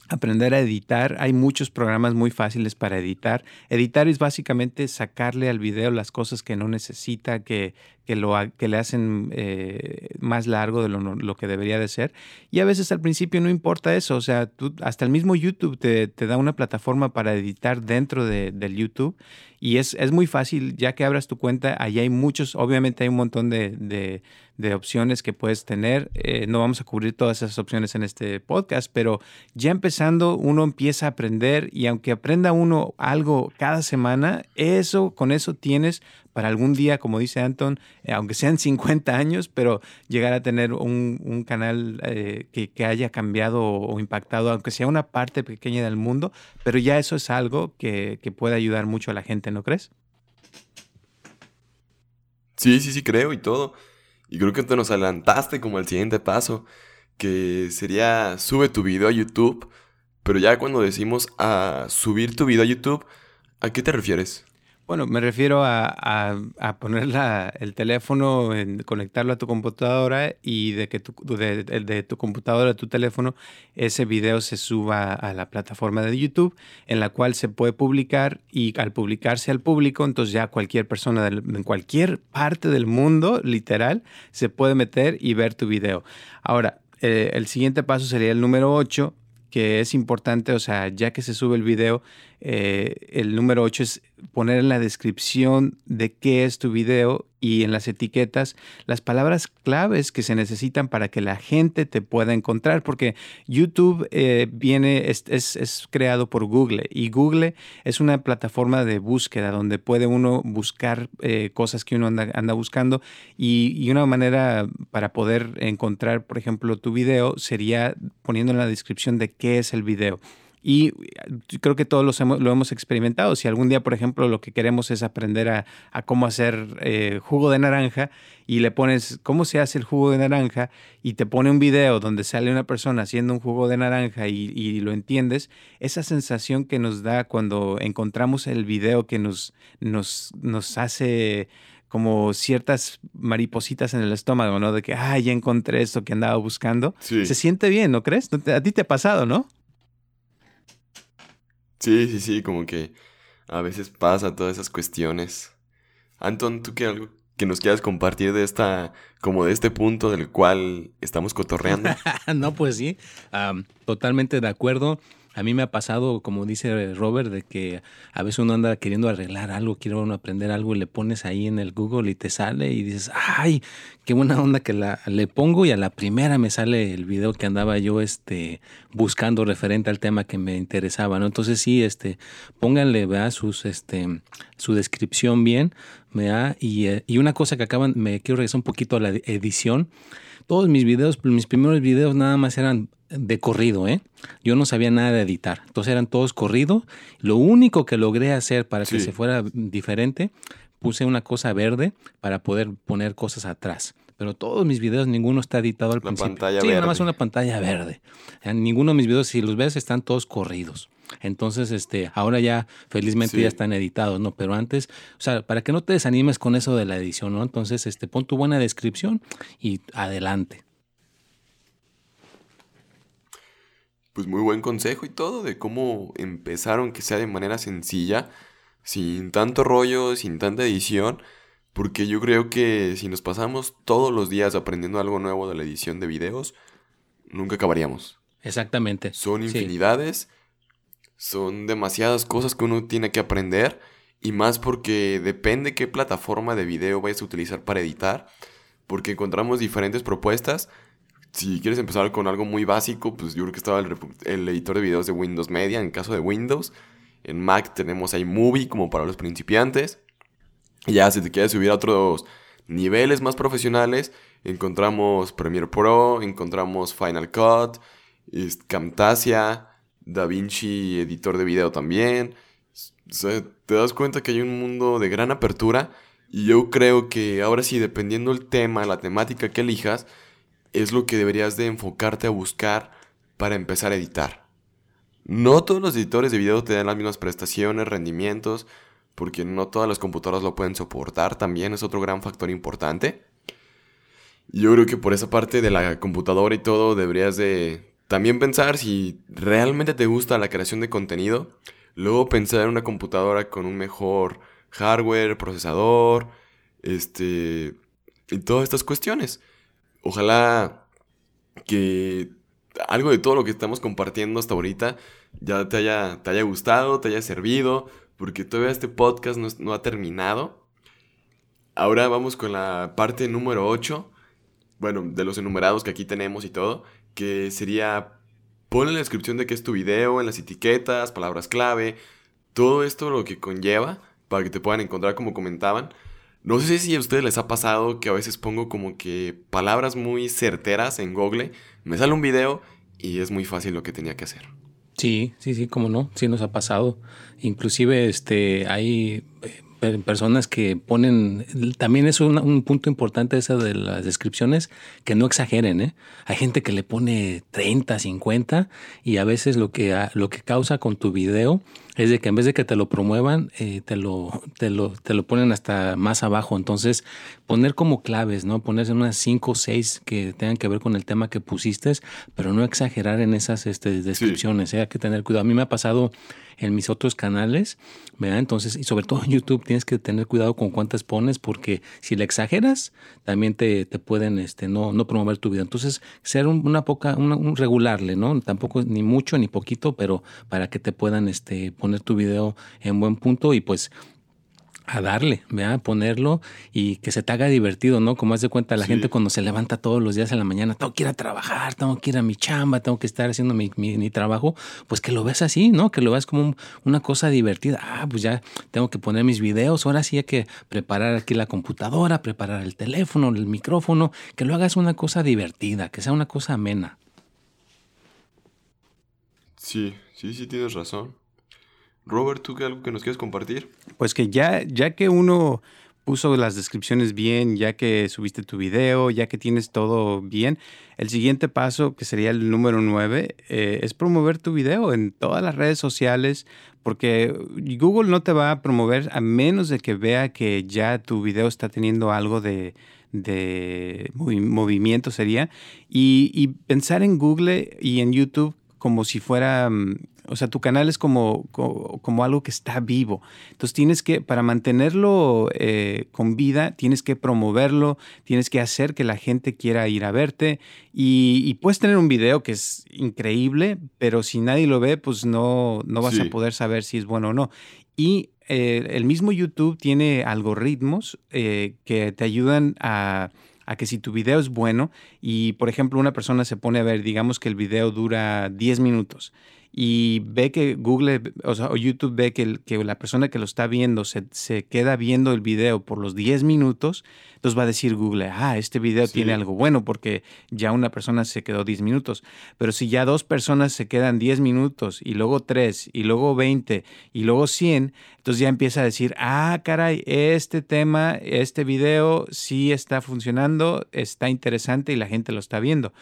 aprender a editar. Hay muchos programas muy fáciles para editar. Editar es básicamente sacarle al video las cosas que no necesita, que, que, lo, que le hacen eh, más largo de lo, que debería de ser. Y a veces al principio no importa eso, o sea, hasta el mismo YouTube te, da una plataforma para editar dentro de, del YouTube y es, es, muy fácil, ya que abras tu cuenta, ahí hay muchos, obviamente hay un montón de, de, opciones que puedes tener. Eh, no vamos a cubrir todas esas opciones en este podcast, pero ya empezando uno empieza a aprender y aunque aprenda uno algo cada semana, eso, con eso tienes para algún día, como dice Anton, eh, aunque sean 50 años, pero llegar a tener un, canal eh, que, haya cambiado o, impactado, aunque sea una parte pequeña del mundo, pero ya eso es algo que, puede ayudar mucho a la gente, ¿no crees? Sí, sí, sí, creo y todo. Y creo que te nos adelantaste como el siguiente paso, que sería sube tu video a YouTube, pero ya cuando decimos a subir tu video a YouTube, ¿a qué te refieres? Bueno, me refiero a, poner el teléfono, en, conectarlo a tu computadora y de que tu, de, tu computadora a tu teléfono ese video se suba a la plataforma de YouTube en la cual se puede publicar y al publicarse al público, entonces ya cualquier persona en cualquier parte del mundo, literal, se puede meter y ver tu video. Ahora, eh, el siguiente paso sería el número 8, que es importante, o sea, ya que se sube el video, eh, el número 8 es poner en la descripción de qué es tu video y en las etiquetas las palabras claves que se necesitan para que la gente te pueda encontrar, porque YouTube eh, viene, es, es, creado por Google y Google es una plataforma de búsqueda donde puede uno buscar eh, cosas que uno anda, anda buscando y, y, una manera para poder encontrar, por ejemplo, tu video sería poniendo en la descripción de qué es el video. Y creo que todos lo hemos experimentado. Si algún día, por ejemplo, lo que queremos es aprender a, cómo hacer eh, jugo de naranja y le pones cómo se hace el jugo de naranja y te pone un video donde sale una persona haciendo un jugo de naranja y, lo entiendes, esa sensación que nos da cuando encontramos el video que nos, nos, nos hace como ciertas maripositas en el estómago, ¿no? De que, ah, ya encontré esto que andaba buscando. Se siente bien, ¿no crees? A ti te ha pasado, ¿no? Sí, sí, sí, como que a veces pasa todas esas cuestiones. Anton, ¿tú qué algo que nos quieras compartir de esta, como de este punto del cual estamos cotorreando? no, pues sí, totalmente de acuerdo. A mí me ha pasado, como dice Robert, de que a veces uno anda queriendo arreglar algo, quiere uno aprender algo y le pones ahí en el Google y te sale y dices, ay, qué buena onda que la, le pongo y a la primera me sale el video que andaba yo este, buscando referente al tema que me interesaba, ¿no? Entonces sí, este, pónganle, vea, sus, este, su descripción bien, vea, y, eh, y una cosa que acaban, me quiero regresar un poquito a la edición, todos mis videos, mis primeros videos nada más eran de corrido, ¿eh? Yo no sabía nada de editar, entonces eran todos corrido. Lo único que logré hacer para que se fuera diferente, puse una cosa verde para poder poner cosas atrás. Pero todos mis videos, ninguno está editado al principio. Pantalla sí, verde. nada más una pantalla verde. Ninguno de mis videos, si los ves, están todos corridos. Entonces, este, ahora ya felizmente ya están editados, ¿no? Pero antes, o sea, para que no te desanimes con eso de la edición, ¿no? Entonces, este, pon tu buena descripción y adelante. Pues muy buen consejo y todo de cómo empezaron que sea de manera sencilla, sin tanto rollo, sin tanta edición, porque yo creo que si nos pasamos todos los días aprendiendo algo nuevo de la edición de videos, nunca acabaríamos. Exactamente. Son infinidades, son demasiadas cosas que uno tiene que aprender y más porque depende qué plataforma de video vayas a utilizar para editar, porque encontramos diferentes propuestas si quieres empezar con algo muy básico, pues yo creo que estaba el, editor de videos de Windows Media, en caso de Windows. En Mac tenemos iMovie como para los principiantes. Y ya si te quieres subir a otros niveles más profesionales, encontramos Premiere Pro, encontramos Final Cut, Camtasia, DaVinci editor de video también. te das cuenta que hay un mundo de gran apertura y yo creo que ahora sí, dependiendo el tema, la temática que elijas, es lo que deberías de enfocarte a buscar para empezar a editar. No todos los editores de video te dan las mismas prestaciones, rendimientos, porque no todas las computadoras lo pueden soportar, también es otro gran factor importante. Yo creo que por esa parte de la computadora y todo deberías de también pensar si realmente te gusta la creación de contenido, luego pensar en una computadora con un mejor hardware, procesador, este y todas estas cuestiones. Ojalá que algo de todo lo que estamos compartiendo hasta ahorita ya te haya, te haya gustado, te haya servido, porque todavía este podcast no, ha terminado. Ahora vamos con la parte número 8, bueno, de los enumerados que aquí tenemos y todo, que sería en la descripción de qué es tu video, en las etiquetas, palabras clave, todo esto lo que conlleva para que te puedan encontrar como comentaban. No sé si a ustedes les ha pasado que a veces pongo como que palabras muy certeras en Google, me sale un video y es muy fácil lo que tenía que hacer. Sí, sí, sí, como no, sí nos ha pasado. Inclusive este hay eh, personas que ponen, también es un, punto importante esa de las descripciones, que no exageren, ¿eh? Hay gente que le pone 30, 50 y a veces lo que, lo que causa con tu video es de que en vez de que te lo promuevan, eh, te, lo, te, lo, te lo ponen hasta más abajo. Entonces, poner como claves, ¿no? Ponerse unas 5 o 6 que tengan que ver con el tema que pusiste, pero no exagerar en esas este, descripciones. ¿eh? Hay que tener cuidado. A mí me ha pasado en mis otros canales, ¿verdad? Entonces, y sobre todo en YouTube tienes que tener cuidado con cuántas pones porque si le exageras, también te, te pueden este, no, no promover tu video. Entonces, ser una poca, un, regularle, ¿no? Tampoco ni mucho ni poquito, pero para que te puedan este, poner tu video en buen punto y pues a darle, a ponerlo y que se te haga divertido, ¿no? Como haz de cuenta la gente cuando se levanta todos los días en la mañana, tengo que ir a trabajar, tengo que ir a mi chamba, tengo que estar haciendo mi, trabajo, pues que lo ves así, ¿no? Que lo veas como una cosa divertida. Ah, pues ya tengo que poner mis videos, ahora sí hay que preparar aquí la computadora, preparar el teléfono, el micrófono, que lo hagas una cosa divertida, que sea una cosa amena. Sí, sí, sí, tienes razón. Robert, ¿tú qué algo que nos quieres compartir? Pues que ya, ya que uno puso las descripciones bien, ya que subiste tu video, ya que tienes todo bien, el siguiente paso, que sería el número 9, eh, es promover tu video en todas las redes sociales, porque Google no te va a promover a menos de que vea que ya tu video está teniendo algo de, movimiento sería, y, pensar en Google y en YouTube como si fuera mm, o sea, tu canal es como, como, algo que está vivo. Entonces tienes que, para mantenerlo eh, con vida, tienes que promoverlo, tienes que hacer que la gente quiera ir a verte y, puedes tener un video que es increíble, pero si nadie lo ve, pues no, no vas a poder saber si es bueno o no. Y eh, el mismo YouTube tiene algoritmos eh, que te ayudan a a que si tu video es bueno y, por ejemplo, una persona se pone a ver, digamos que el video dura 10 minutos y ve que Google o, sea, o YouTube ve que, que, la persona que lo está viendo se, se, queda viendo el video por los 10 minutos, entonces va a decir Google, ah, este video tiene algo bueno porque ya una persona se quedó 10 minutos. Pero si ya dos personas se quedan 10 minutos y luego 3 y luego 20 y luego 100, entonces ya empieza a decir, ah, caray, este tema, este video sí está funcionando, está interesante y la gente lo está viendo.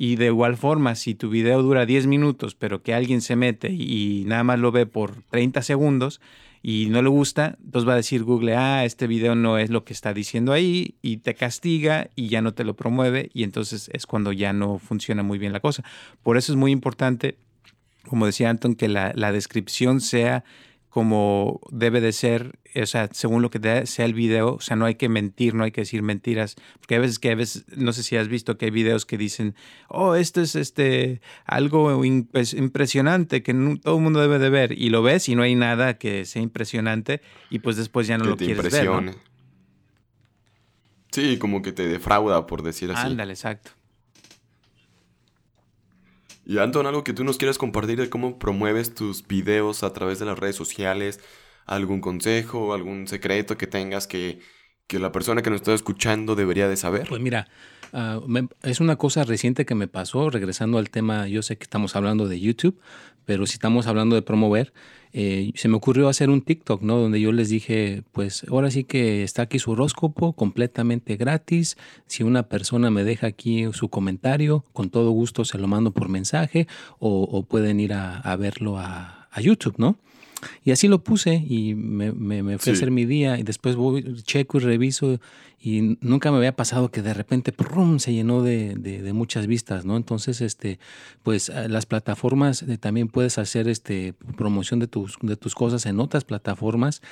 Y de igual forma, si tu video dura 10 minutos, pero que alguien se mete y nada más lo ve por 30 segundos y no le gusta, entonces va a decir Google, ah, este video no es lo que está diciendo ahí y te castiga y ya no te lo promueve y entonces es cuando ya no funciona muy bien la cosa. Por eso es muy importante, como decía Anton, que la, la descripción sea como debe de ser, o sea, según lo que sea el video, o sea, no hay que mentir, no hay que decir mentiras, porque a veces que a veces, no sé si has visto que hay videos que dicen, oh, esto es este, algo pues, impresionante que todo el mundo debe de ver, y lo ves y no hay nada que sea impresionante, y pues después ya no lo quieres ver. Sí, como que te defrauda, por decir así. Ándale, exacto. Y Anton, algo que tú nos quieras compartir de cómo promueves tus videos a través de las redes sociales, algún consejo, algún secreto que tengas que, la persona que nos está escuchando debería de saber. Pues mira, ah, es una cosa reciente que me pasó, regresando al tema, yo sé que estamos hablando de YouTube, pero si estamos hablando de promover, eh, se me ocurrió hacer un TikTok, ¿no? Donde yo les dije, pues ahora sí que está aquí su horóscopo completamente gratis. Si una persona me deja aquí su comentario, con todo gusto se lo mando por mensaje o, pueden ir a, verlo a, a YouTube, ¿no? Y así lo puse y me, me, fui a hacer mi día y después voy, checo y reviso y nunca me había pasado que de repente se llenó de, muchas vistas, ¿no? Entonces, este, pues eh, las plataformas eh, también puedes hacer este, promoción de tus, de tus cosas en otras plataformas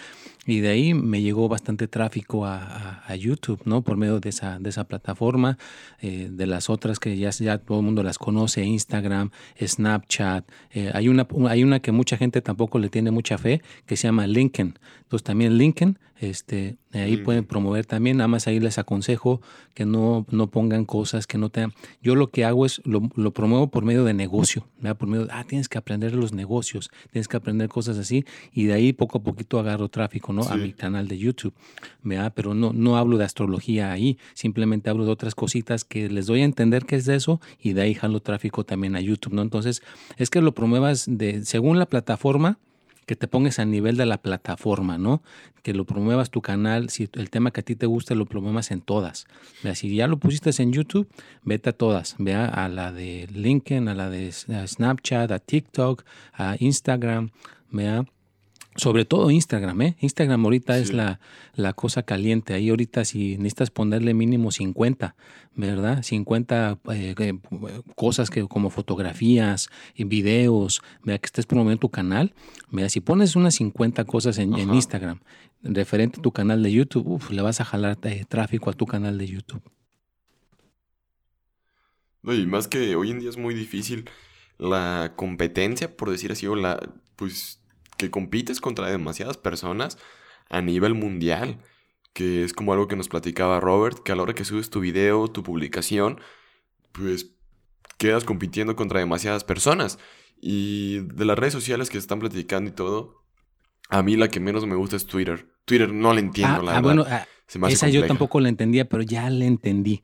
y de ahí me llegó bastante tráfico a, YouTube, ¿no? Por medio de esa, de esa plataforma, eh, de las otras que ya, ya todo el mundo las conoce, Instagram, Snapchat, hay, una, hay una que mucha gente tampoco le tiene mucha fe que se llama Lincoln. Entonces también Lincoln, este, ahí pueden promover también, nada más ahí les aconsejo que no, no pongan cosas que no tengan. Yo lo que hago es lo, lo promuevo por medio de negocio, por medio de, ah, tienes que aprender los negocios, tienes que aprender cosas así y de ahí poco a poquito agarro tráfico, ¿no? A mi canal de YouTube, Pero no, no hablo de astrología ahí, simplemente hablo de otras cositas que les doy a entender qué es de eso y de ahí jalo tráfico también a YouTube, ¿no? Entonces, es que lo promuevas de, según la plataforma, que te pongas a nivel de la plataforma, ¿no? Que lo promuevas tu canal, si el tema que a ti te gusta lo promuevas en todas. si ya lo pusiste en YouTube, vete a todas, vea a la de LinkedIn, a la de Snapchat, a TikTok, a Instagram, vea sobre todo Instagram, ¿eh? Instagram ahorita es la, la, cosa caliente. Ahí ahorita si necesitas ponerle mínimo 50, ¿verdad? 50 eh, eh, cosas que como fotografías, y videos, vea que estés promoviendo tu canal. Mira, si pones unas 50 cosas en, Instagram referente a tu canal de YouTube, le vas a jalar eh, tráfico a tu canal de YouTube. y más que hoy en día es muy difícil la competencia, por decir así, o la, pues que compites contra demasiadas personas, a nivel mundial, que es como algo que nos platicaba Robert, que a la hora que subes tu video, tu publicación, pues quedas compitiendo contra demasiadas personas. Y de las redes sociales que están platicando y todo, a mí la que menos me gusta es Twitter. Twitter no la entiendo, ah, la ah, verdad. Bueno, ah, esa yo tampoco la entendía, pero ya la entendí.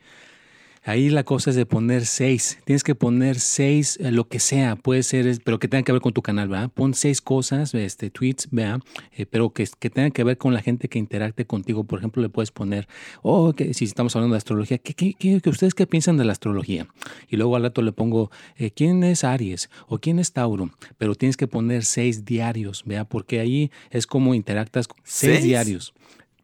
Ahí la cosa es de poner seis. Tienes que poner seis, eh, lo que sea, puede ser, pero que tenga que ver con tu canal, ¿verdad? Pon seis cosas, este, tweets, ¿verdad? Eh, pero que, que tengan que ver con la gente que interacte contigo. Por ejemplo, le puedes poner, oh, que, si estamos hablando de astrología, ¿qué, qué, qué, ustedes qué piensan de la astrología? Y luego al rato le pongo, eh, ¿quién es Aries? ¿O quién es Tauro? Pero tienes que poner seis diarios, ¿verdad? Porque ahí es como interactas seis, diarios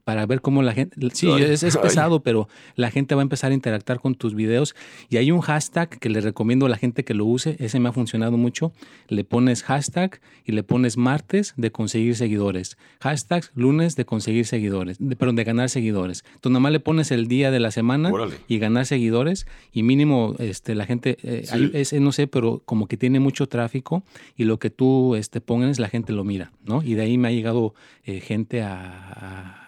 para ver cómo la gente... Sí, es, es, pesado, pero la gente va a empezar a interactuar con tus videos. Y hay un hashtag que le recomiendo a la gente que lo use, ese me ha funcionado mucho. Le pones hashtag y le pones martes de conseguir seguidores. Hashtag lunes de conseguir seguidores, de, perdón, de ganar seguidores. Tú nomás le pones el día de la semana y ganar seguidores y mínimo este, la gente, eh, ese no sé, pero como que tiene mucho tráfico y lo que tú este, pongas la gente lo mira, ¿no? Y de ahí me ha llegado eh, gente a a,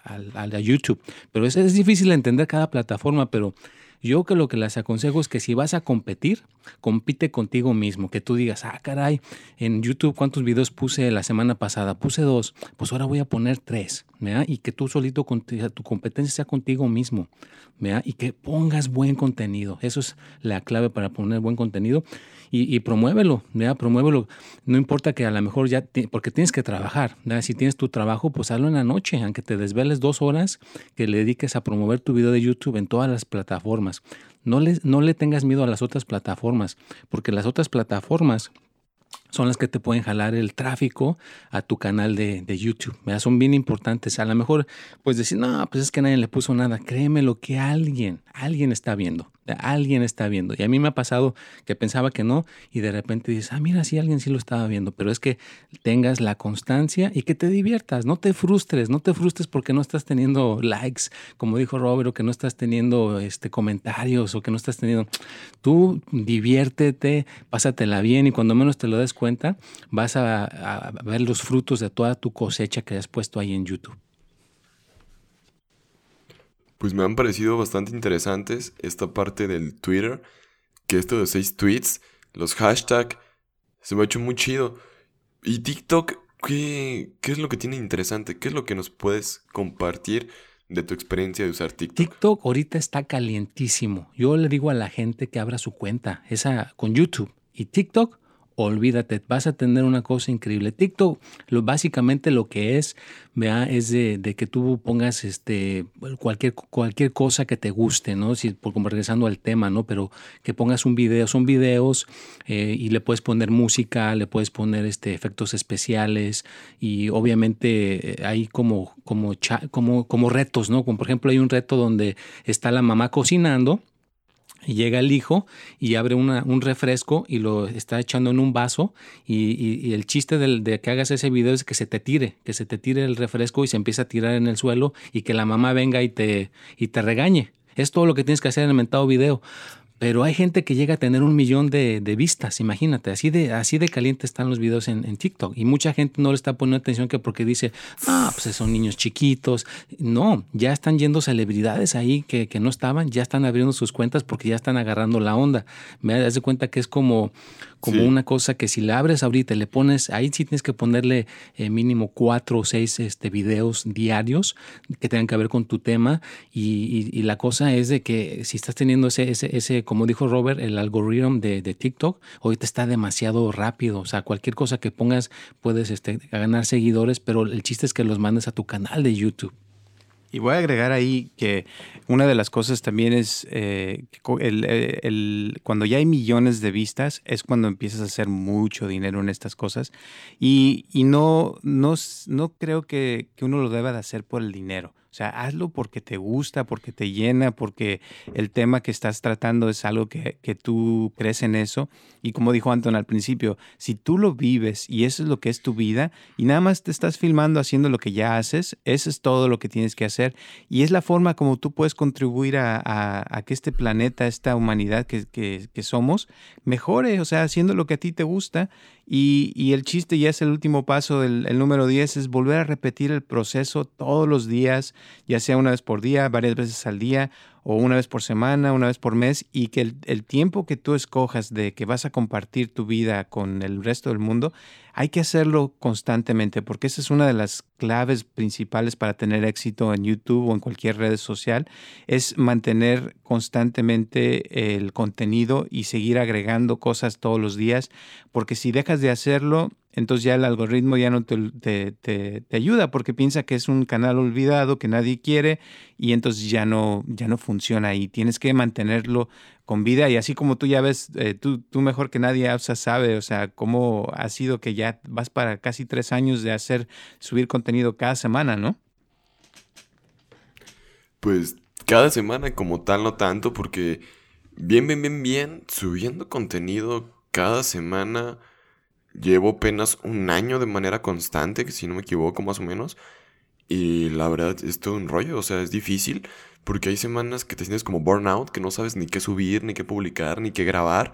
YouTube. Pero es, es difícil entender cada plataforma, pero yo que lo que les aconsejo es que si vas a competir, compite contigo mismo, que tú digas, ah, caray, en YouTube cuántos videos puse la semana pasada, puse dos, pues ahora voy a poner tres, ¿verdad? Y que tú solito, tu competencia sea contigo mismo, ¿verdad? Y que pongas buen contenido, eso es la clave para poner buen contenido y, y promuévelo, ¿verdad? Promuévelo, no importa que a lo mejor ya, porque tienes que trabajar. Si tienes tu trabajo, pues hazlo en la noche, aunque te desveles dos horas, que le dediques a promover tu video de YouTube en todas las plataformas no le, no le tengas miedo a las otras plataformas, porque las otras plataformas son las que te pueden jalar el tráfico a tu canal de, YouTube. Son bien importantes. A lo mejor, pues decir, no, pues es que nadie le puso nada. Créeme lo que alguien, alguien está viendo alguien está viendo. Y a mí me ha pasado que pensaba que no y de repente dices, ah, mira, sí, alguien sí lo estaba viendo. Pero es que tengas la constancia y que te diviertas, no te frustres, no te frustres porque no estás teniendo likes, como dijo Robert, o que no estás teniendo este, comentarios o que no estás teniendo... Tú diviértete, pásatela bien y cuando menos te lo des cuenta, vas a, a ver los frutos de toda tu cosecha que has puesto ahí en YouTube pues me han parecido bastante interesantes esta parte del Twitter, que esto de seis tweets, los hashtags, se me ha hecho muy chido. Y TikTok, ¿qué, ¿qué es lo que tiene interesante? ¿Qué es lo que nos puedes compartir de tu experiencia de usar TikTok? TikTok ahorita está calientísimo. Yo le digo a la gente que abra su cuenta, esa con YouTube y TikTok olvídate, vas a tener una cosa increíble. TikTok, lo, básicamente lo que es, vea, es de, que tú pongas este, cualquier, cualquier cosa que te guste, ¿no? Si, por, como regresando al tema, ¿no? Pero que pongas un video, son videos eh, y le puedes poner música, le puedes poner este, efectos especiales y obviamente eh, hay como, como, como, como retos, ¿no? Como por ejemplo hay un reto donde está la mamá cocinando y llega el hijo y abre un refresco y lo está echando en un vaso y, el chiste de que hagas ese video es que se te tire, que se te tire el refresco y se empieza a tirar en el suelo y que la mamá venga y te, y te regañe. Es todo lo que tienes que hacer en el mentado video. Pero hay gente que llega a tener un millón de, vistas, imagínate, así de, así de caliente están los videos en, TikTok. Y mucha gente no le está poniendo atención que porque dice, ah, pues son niños chiquitos. No, ya están yendo celebridades ahí que, que no estaban, ya están abriendo sus cuentas porque ya están agarrando la onda. Me das de cuenta que es como, como una cosa que si la abres ahorita y le pones, ahí sí tienes que ponerle eh, mínimo cuatro o seis este, videos diarios que tengan que ver con tu tema. Y, y, la cosa es de que si estás teniendo ese, ese, ese como dijo Robert, el algoritmo de, de, TikTok ahorita está demasiado rápido, o sea, cualquier cosa que pongas puedes este, ganar seguidores, pero el chiste es que los mandes a tu canal de YouTube. Y voy a agregar ahí que una de las cosas también es eh, eh, cuando ya hay millones de vistas es cuando empiezas a hacer mucho dinero en estas cosas y, y no, no, no creo que, que, uno lo deba de hacer por el dinero. O sea, hazlo porque te gusta, porque te llena, porque el tema que estás tratando es algo que, que tú crees en eso. Y como dijo Anton al principio, si tú lo vives y eso es lo que es tu vida y nada más te estás filmando haciendo lo que ya haces, eso es todo lo que tienes que hacer. Y es la forma como tú puedes contribuir a, a, que este planeta, esta humanidad que, que, que somos, mejore, o sea, haciendo lo que a ti te gusta Y, el chiste ya es el último paso, el, el número 10, es volver a repetir el proceso todos los días, ya sea una vez por día, varias veces al día o una vez por semana, una vez por mes, y que el, tiempo que tú escojas de que vas a compartir tu vida con el resto del mundo, hay que hacerlo constantemente, porque esa es una de las claves principales para tener éxito en YouTube o en cualquier red social, es mantener constantemente el contenido y seguir agregando cosas todos los días, porque si dejas de hacerlo, entonces ya el algoritmo ya no te, te, ayuda porque piensa que es un canal olvidado que nadie quiere y entonces ya no, ya no funciona y tienes que mantenerlo con vida y así como tú ya ves, eh, tú, tú mejor que nadie sabe, o sea, cómo ha sido que ya vas para casi tres años de hacer, subir contenido cada semana, ¿no? Pues cada semana como tal no tanto porque bien, bien, bien, bien, subiendo contenido cada semana Llevo apenas un año de manera constante, que si no me equivoco más o menos. Y la verdad es todo un rollo, o sea, es difícil porque hay semanas que te sientes como burnout, que no sabes ni qué subir, ni qué publicar, ni qué grabar.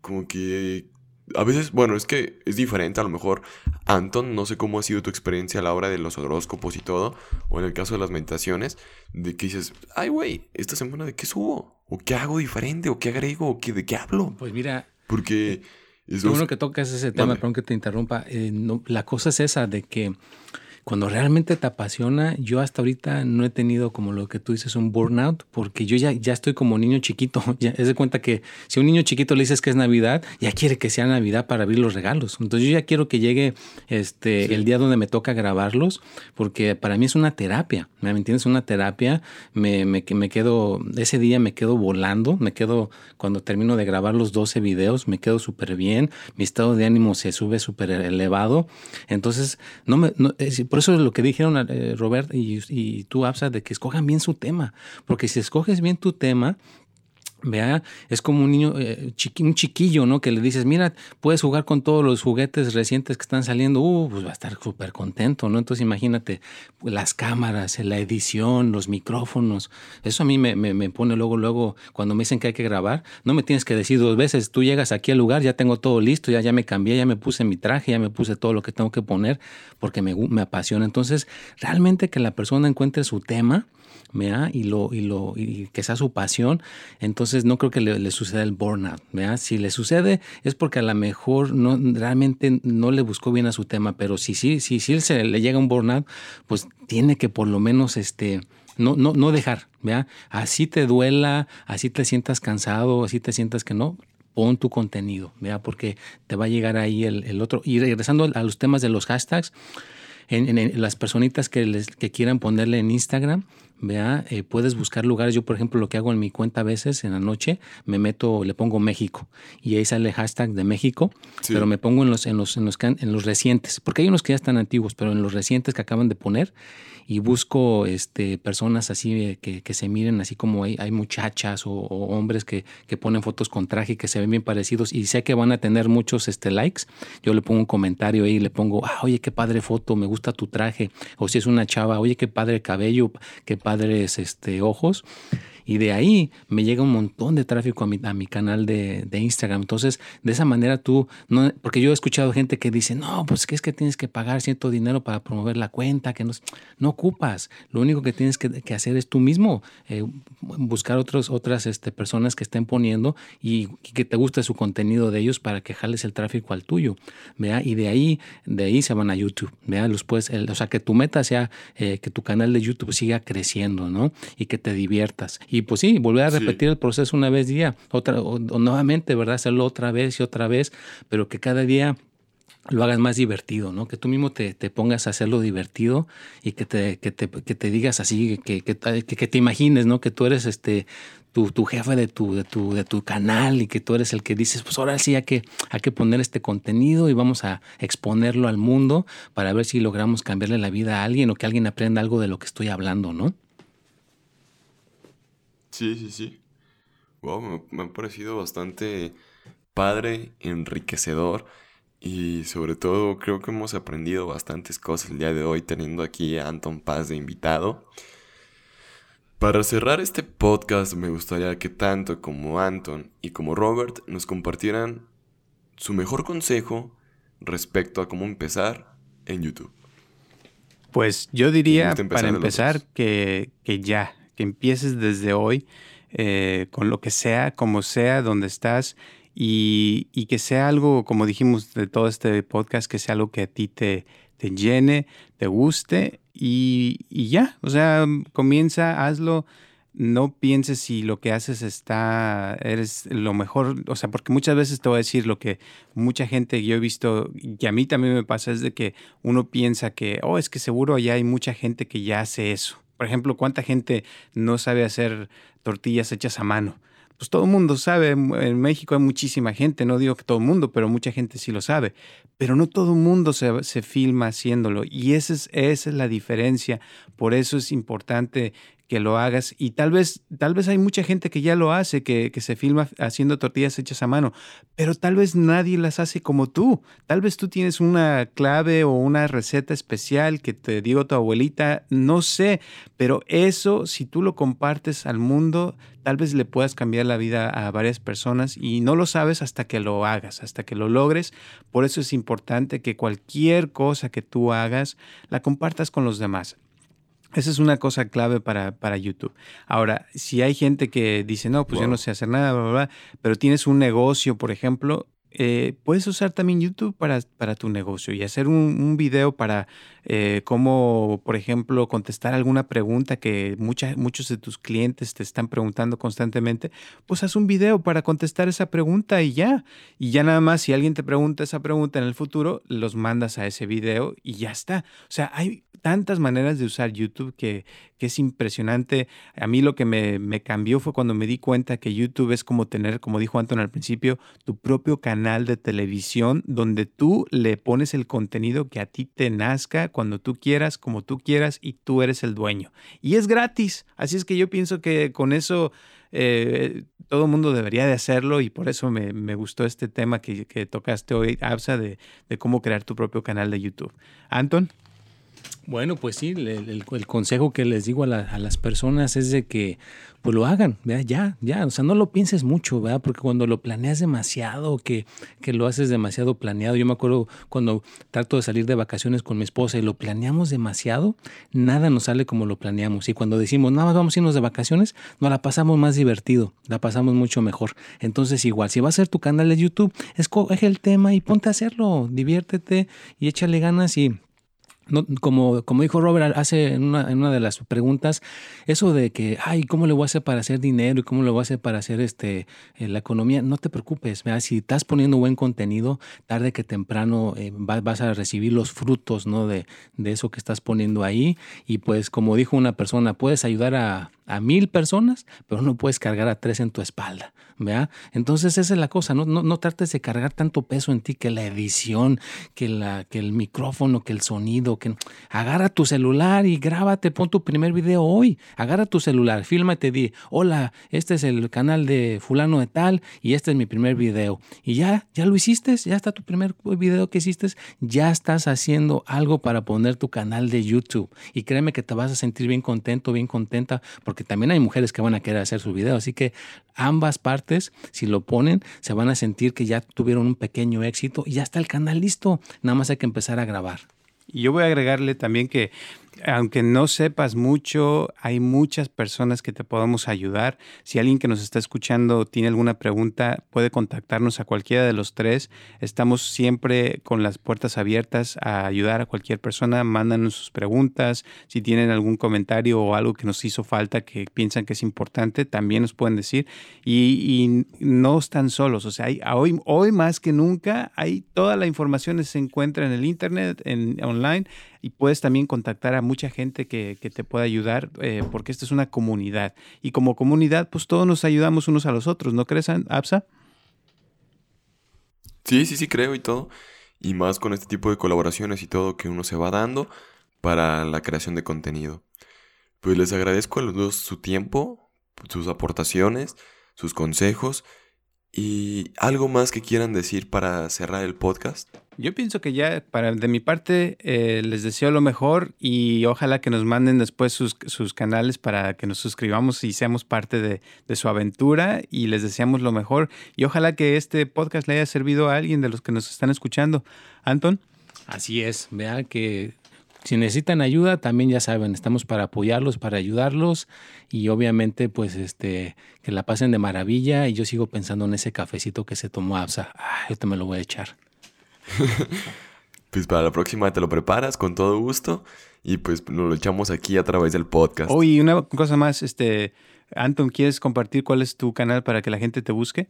Como que a veces, bueno, es que es diferente a lo mejor. Anton, no sé cómo ha sido tu experiencia a la hora de los horóscopos y todo, o en el caso de las meditaciones, de que dices, ay, güey, esta semana de qué subo, o qué hago diferente, o qué agrego, o qué, de qué hablo. Pues mira. Porque Qué bueno que tocas ese tema, perdón que te interrumpa. Eh, la cosa es esa de que cuando realmente te apasiona, yo hasta ahorita no he tenido como lo que tú dices un burnout, porque yo ya, ya estoy como niño chiquito. Ya es de cuenta que si a un niño chiquito le dices que es Navidad, ya quiere que sea Navidad para abrir los regalos. Entonces yo ya quiero que llegue este el día donde me toca grabarlos, porque para mí es una terapia. ¿Me entiendes? Una terapia. Me, me, me quedo, ese día me quedo volando, me quedo, cuando termino de grabar los 12 videos, me quedo súper bien, mi estado de ánimo se sube súper elevado. Entonces, no me, no, por eso es lo que dijeron eh, Robert y, y tú, Absa, de que escojan bien su tema. Porque si escoges bien tu tema, Vea, es como un niño, eh, un chiquillo, ¿no? Que le dices, mira, puedes jugar con todos los juguetes recientes que están saliendo, uh, pues va a estar súper contento, ¿no? Entonces imagínate, las cámaras, la edición, los micrófonos, eso a mí me, me, pone luego, luego, cuando me dicen que hay que grabar, no me tienes que decir dos veces, tú llegas aquí al lugar, ya tengo todo listo, ya, ya me cambié, ya me puse mi traje, ya me puse todo lo que tengo que poner, porque me, me apasiona. Entonces, realmente que la persona encuentre su tema, y, lo, y, lo, y que sea su pasión, entonces no creo que le, suceda el burnout. Si le sucede es porque a lo mejor no, realmente no le buscó bien a su tema, pero si sí si, si, se le llega un burnout, pues tiene que por lo menos este, no, no, no dejar. ¿vea? Así te duela, así te sientas cansado, así te sientas que no, pon tu contenido, ¿vea? porque te va a llegar ahí el, el otro. Y regresando a los temas de los hashtags, en, las personitas que, les, que quieran ponerle en Instagram, vea, eh, puedes buscar lugares. Yo, por ejemplo, lo que hago en mi cuenta a veces en la noche, me meto, le pongo México y ahí sale hashtag de México, pero me pongo en los, en los, en los, en los recientes, porque hay unos que ya están antiguos, pero en los recientes que acaban de poner y busco este, personas así que, que se miren así como hay, hay muchachas o, hombres que, que, ponen fotos con traje que se ven bien parecidos y sé que van a tener muchos este, likes. Yo le pongo un comentario ahí y le pongo, ah, oye, qué padre foto, me gusta tu traje. O si es una chava, oye, qué padre cabello, qué padres este, ojos. Y de ahí me llega un montón de tráfico a mi, a mi canal de, Instagram. Entonces, de esa manera tú, no, porque yo he escuchado gente que dice, no, pues que es que tienes que pagar cierto dinero para promover la cuenta, que no, no ocupas. Lo único que tienes que, que hacer es tú mismo, eh, buscar otros, otras este, personas que estén poniendo y, que te guste su contenido de ellos para que jales el tráfico al tuyo. ¿vea? Y de ahí, de ahí se van a YouTube. ¿vea? Los puedes, o sea, que tu meta sea eh, que tu canal de YouTube siga creciendo, ¿no? Y que te diviertas. Y pues sí, volver a repetir el proceso una vez día, otra, o, nuevamente, ¿verdad? Hacerlo otra vez y otra vez, pero que cada día lo hagas más divertido, ¿no? Que tú mismo te, te pongas a hacerlo divertido y que te, que te, que te digas así, que, que, que, te imagines, ¿no? Que tú eres este tu, tu, jefe de tu, de, tu, de tu canal y que tú eres el que dices, pues ahora sí hay que, hay que poner este contenido y vamos a exponerlo al mundo para ver si logramos cambiarle la vida a alguien o que alguien aprenda algo de lo que estoy hablando, ¿no? Sí, sí, sí. Wow, me, ha parecido bastante padre, enriquecedor y sobre todo creo que hemos aprendido bastantes cosas el día de hoy teniendo aquí a Anton Paz de invitado. Para cerrar este podcast me gustaría que tanto como Anton y como Robert nos compartieran su mejor consejo respecto a cómo empezar en YouTube? Pues yo diría, para empezar, que, que, ya, que empieces desde hoy eh, con lo que sea, como sea, donde estás, y, que sea algo, como dijimos de todo este podcast, que sea algo que a ti te, te llene, te guste, y, y ya, o sea, comienza, hazlo no pienses si lo que haces está, eres lo mejor, o sea, porque muchas veces te voy a decir lo que mucha gente yo he visto, y a mí también me pasa, es de que uno piensa que, oh, es que seguro allá hay mucha gente que ya hace eso. Por ejemplo, ¿cuánta gente no sabe hacer tortillas hechas a mano? pues todo el mundo sabe, en México hay muchísima gente, no digo que todo el mundo, pero mucha gente sí lo sabe, pero no todo el mundo se, se filma haciéndolo y esa es, esa es la diferencia, por eso es importante que lo hagas y tal vez, tal vez hay mucha gente que ya lo hace, que, que, se filma haciendo tortillas hechas a mano, pero tal vez nadie las hace como tú. Tal vez tú tienes una clave o una receta especial que te dio tu abuelita, no sé, pero eso si tú lo compartes al mundo, tal vez le puedas cambiar la vida a varias personas y no lo sabes hasta que lo hagas, hasta que lo logres. Por eso es importante que cualquier cosa que tú hagas la compartas con los demás. Esa es una cosa clave para, para, YouTube. Ahora, si hay gente que dice, no, pues yo no sé hacer nada, bla, bla, bla, pero tienes un negocio, por ejemplo, eh, puedes usar también YouTube para, para, tu negocio y hacer un, un video para eh, cómo, por ejemplo, contestar alguna pregunta que muchos de tus clientes te están preguntando constantemente, pues haz un video para contestar esa pregunta y ya. Y ya nada más, si alguien te pregunta esa pregunta en el futuro, los mandas a ese video y ya está. O sea, hay tantas maneras de usar YouTube que, que es impresionante. A mí lo que me, me, cambió fue cuando me di cuenta que YouTube es como tener, como dijo Anton al principio, tu propio canal de televisión donde tú le pones el contenido que a ti te nazca, cuando tú quieras, como tú quieras y tú eres el dueño. Y es gratis. Así es que yo pienso que con eso... Eh, todo el mundo debería de hacerlo y por eso me, me gustó este tema que, que tocaste hoy, Absa, de, de, cómo crear tu propio canal de YouTube. Anton. Bueno, pues sí, el, el, consejo que les digo a, la, a, las personas es de que pues lo hagan, ya, ya, o sea, no lo pienses mucho, ¿verdad? Porque cuando lo planeas demasiado, que, que lo haces demasiado planeado, yo me acuerdo cuando trato de salir de vacaciones con mi esposa y lo planeamos demasiado, nada nos sale como lo planeamos. Y cuando decimos, nada más vamos a irnos de vacaciones, nos la pasamos más divertido, la pasamos mucho mejor. Entonces, igual, si va a ser tu canal de YouTube, escoge el tema y ponte a hacerlo, diviértete y échale ganas y no, como, como dijo Robert hace en una, en una, de las preguntas, eso de que, ay, ¿cómo le voy a hacer para hacer dinero y cómo le voy a hacer para hacer este, eh, la economía? No te preocupes, ¿verdad? si estás poniendo buen contenido, tarde que temprano eh, vas, vas, a recibir los frutos ¿no? de, de eso que estás poniendo ahí. Y pues como dijo una persona, puedes ayudar a, a mil personas, pero no puedes cargar a tres en tu espalda. ¿Vea? Entonces esa es la cosa, no, no, no, trates de cargar tanto peso en ti que la edición, que, la, que el micrófono, que el sonido, que agarra tu celular y grábate, pon tu primer video hoy, agarra tu celular, fílmate, di, hola, este es el canal de fulano de tal y este es mi primer video. Y ya, ya lo hiciste, ya está tu primer video que hiciste, ya estás haciendo algo para poner tu canal de YouTube. Y créeme que te vas a sentir bien contento, bien contenta, porque también hay mujeres que van a querer hacer su video. Así que ambas partes, si lo ponen, se van a sentir que ya tuvieron un pequeño éxito y ya está el canal listo. Nada más hay que empezar a grabar. Y yo voy a agregarle también que aunque no sepas mucho, hay muchas personas que te podemos ayudar. Si alguien que nos está escuchando tiene alguna pregunta, puede contactarnos a cualquiera de los tres. Estamos siempre con las puertas abiertas a ayudar a cualquier persona. Mándanos sus preguntas. Si tienen algún comentario o algo que nos hizo falta que piensan que es importante, también nos pueden decir. Y, y no están solos. O sea, hay, hoy, hoy más que nunca, hay toda la información se encuentra en el internet, en online y puedes también contactar a mucha gente que, que te pueda ayudar eh, porque esta es una comunidad y como comunidad pues todos nos ayudamos unos a los otros, ¿no crees, Absa? Sí, sí, sí creo y todo. Y más con este tipo de colaboraciones y todo que uno se va dando para la creación de contenido. Pues les agradezco a los dos su tiempo, sus aportaciones, sus consejos ¿Y algo más que quieran decir para cerrar el podcast? Yo pienso que ya, para de mi parte, eh, les deseo lo mejor y ojalá que nos manden después sus, sus canales para que nos suscribamos y seamos parte de, de, su aventura y les deseamos lo mejor. Y ojalá que este podcast le haya servido a alguien de los que nos están escuchando. Anton. Así es, vean que si necesitan ayuda, también ya saben, estamos para apoyarlos, para ayudarlos y obviamente pues este que la pasen de maravilla y yo sigo pensando en ese cafecito que se tomó Absa. Ah, yo te me lo voy a echar. pues para la próxima te lo preparas con todo gusto y pues nos lo echamos aquí a través del podcast. Oh, y una cosa más, este Anton, ¿quieres compartir cuál es tu canal para que la gente te busque?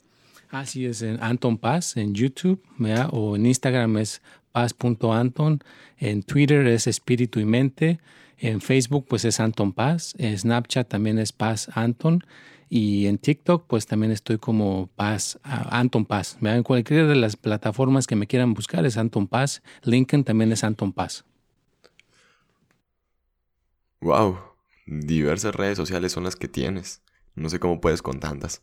Así es, en Anton Paz en YouTube, ¿verdad? o en Instagram es paz.anton, en Twitter es espíritu y mente, en Facebook pues es Anton Paz, en Snapchat también es Paz Anton y en TikTok pues también estoy como Paz, Anton Paz. En cualquiera de las plataformas que me quieran buscar es Anton Paz, LinkedIn también es Anton Paz. Wow, diversas redes sociales son las que tienes. No sé cómo puedes con tantas.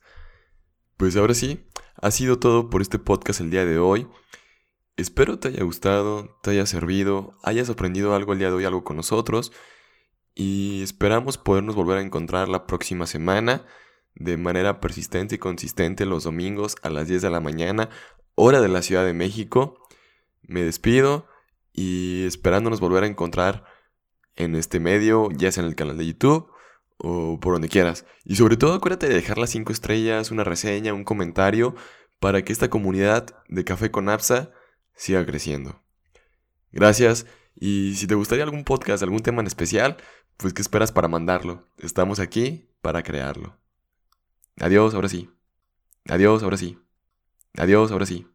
Pues ahora sí, ha sido todo por este podcast el día de hoy. Espero te haya gustado, te haya servido, hayas aprendido algo el día de hoy, algo con nosotros. Y esperamos podernos volver a encontrar la próxima semana de manera persistente y consistente los domingos a las 10 de la mañana, hora de la Ciudad de México. Me despido y esperándonos volver a encontrar en este medio, ya sea en el canal de YouTube o por donde quieras. Y sobre todo acuérdate de dejar las 5 estrellas, una reseña, un comentario, para que esta comunidad de Café con Apsa siga creciendo. Gracias y si te gustaría algún podcast, algún tema en especial, pues ¿qué esperas para mandarlo? Estamos aquí para crearlo. Adiós, ahora sí. Adiós, ahora sí. Adiós, ahora sí.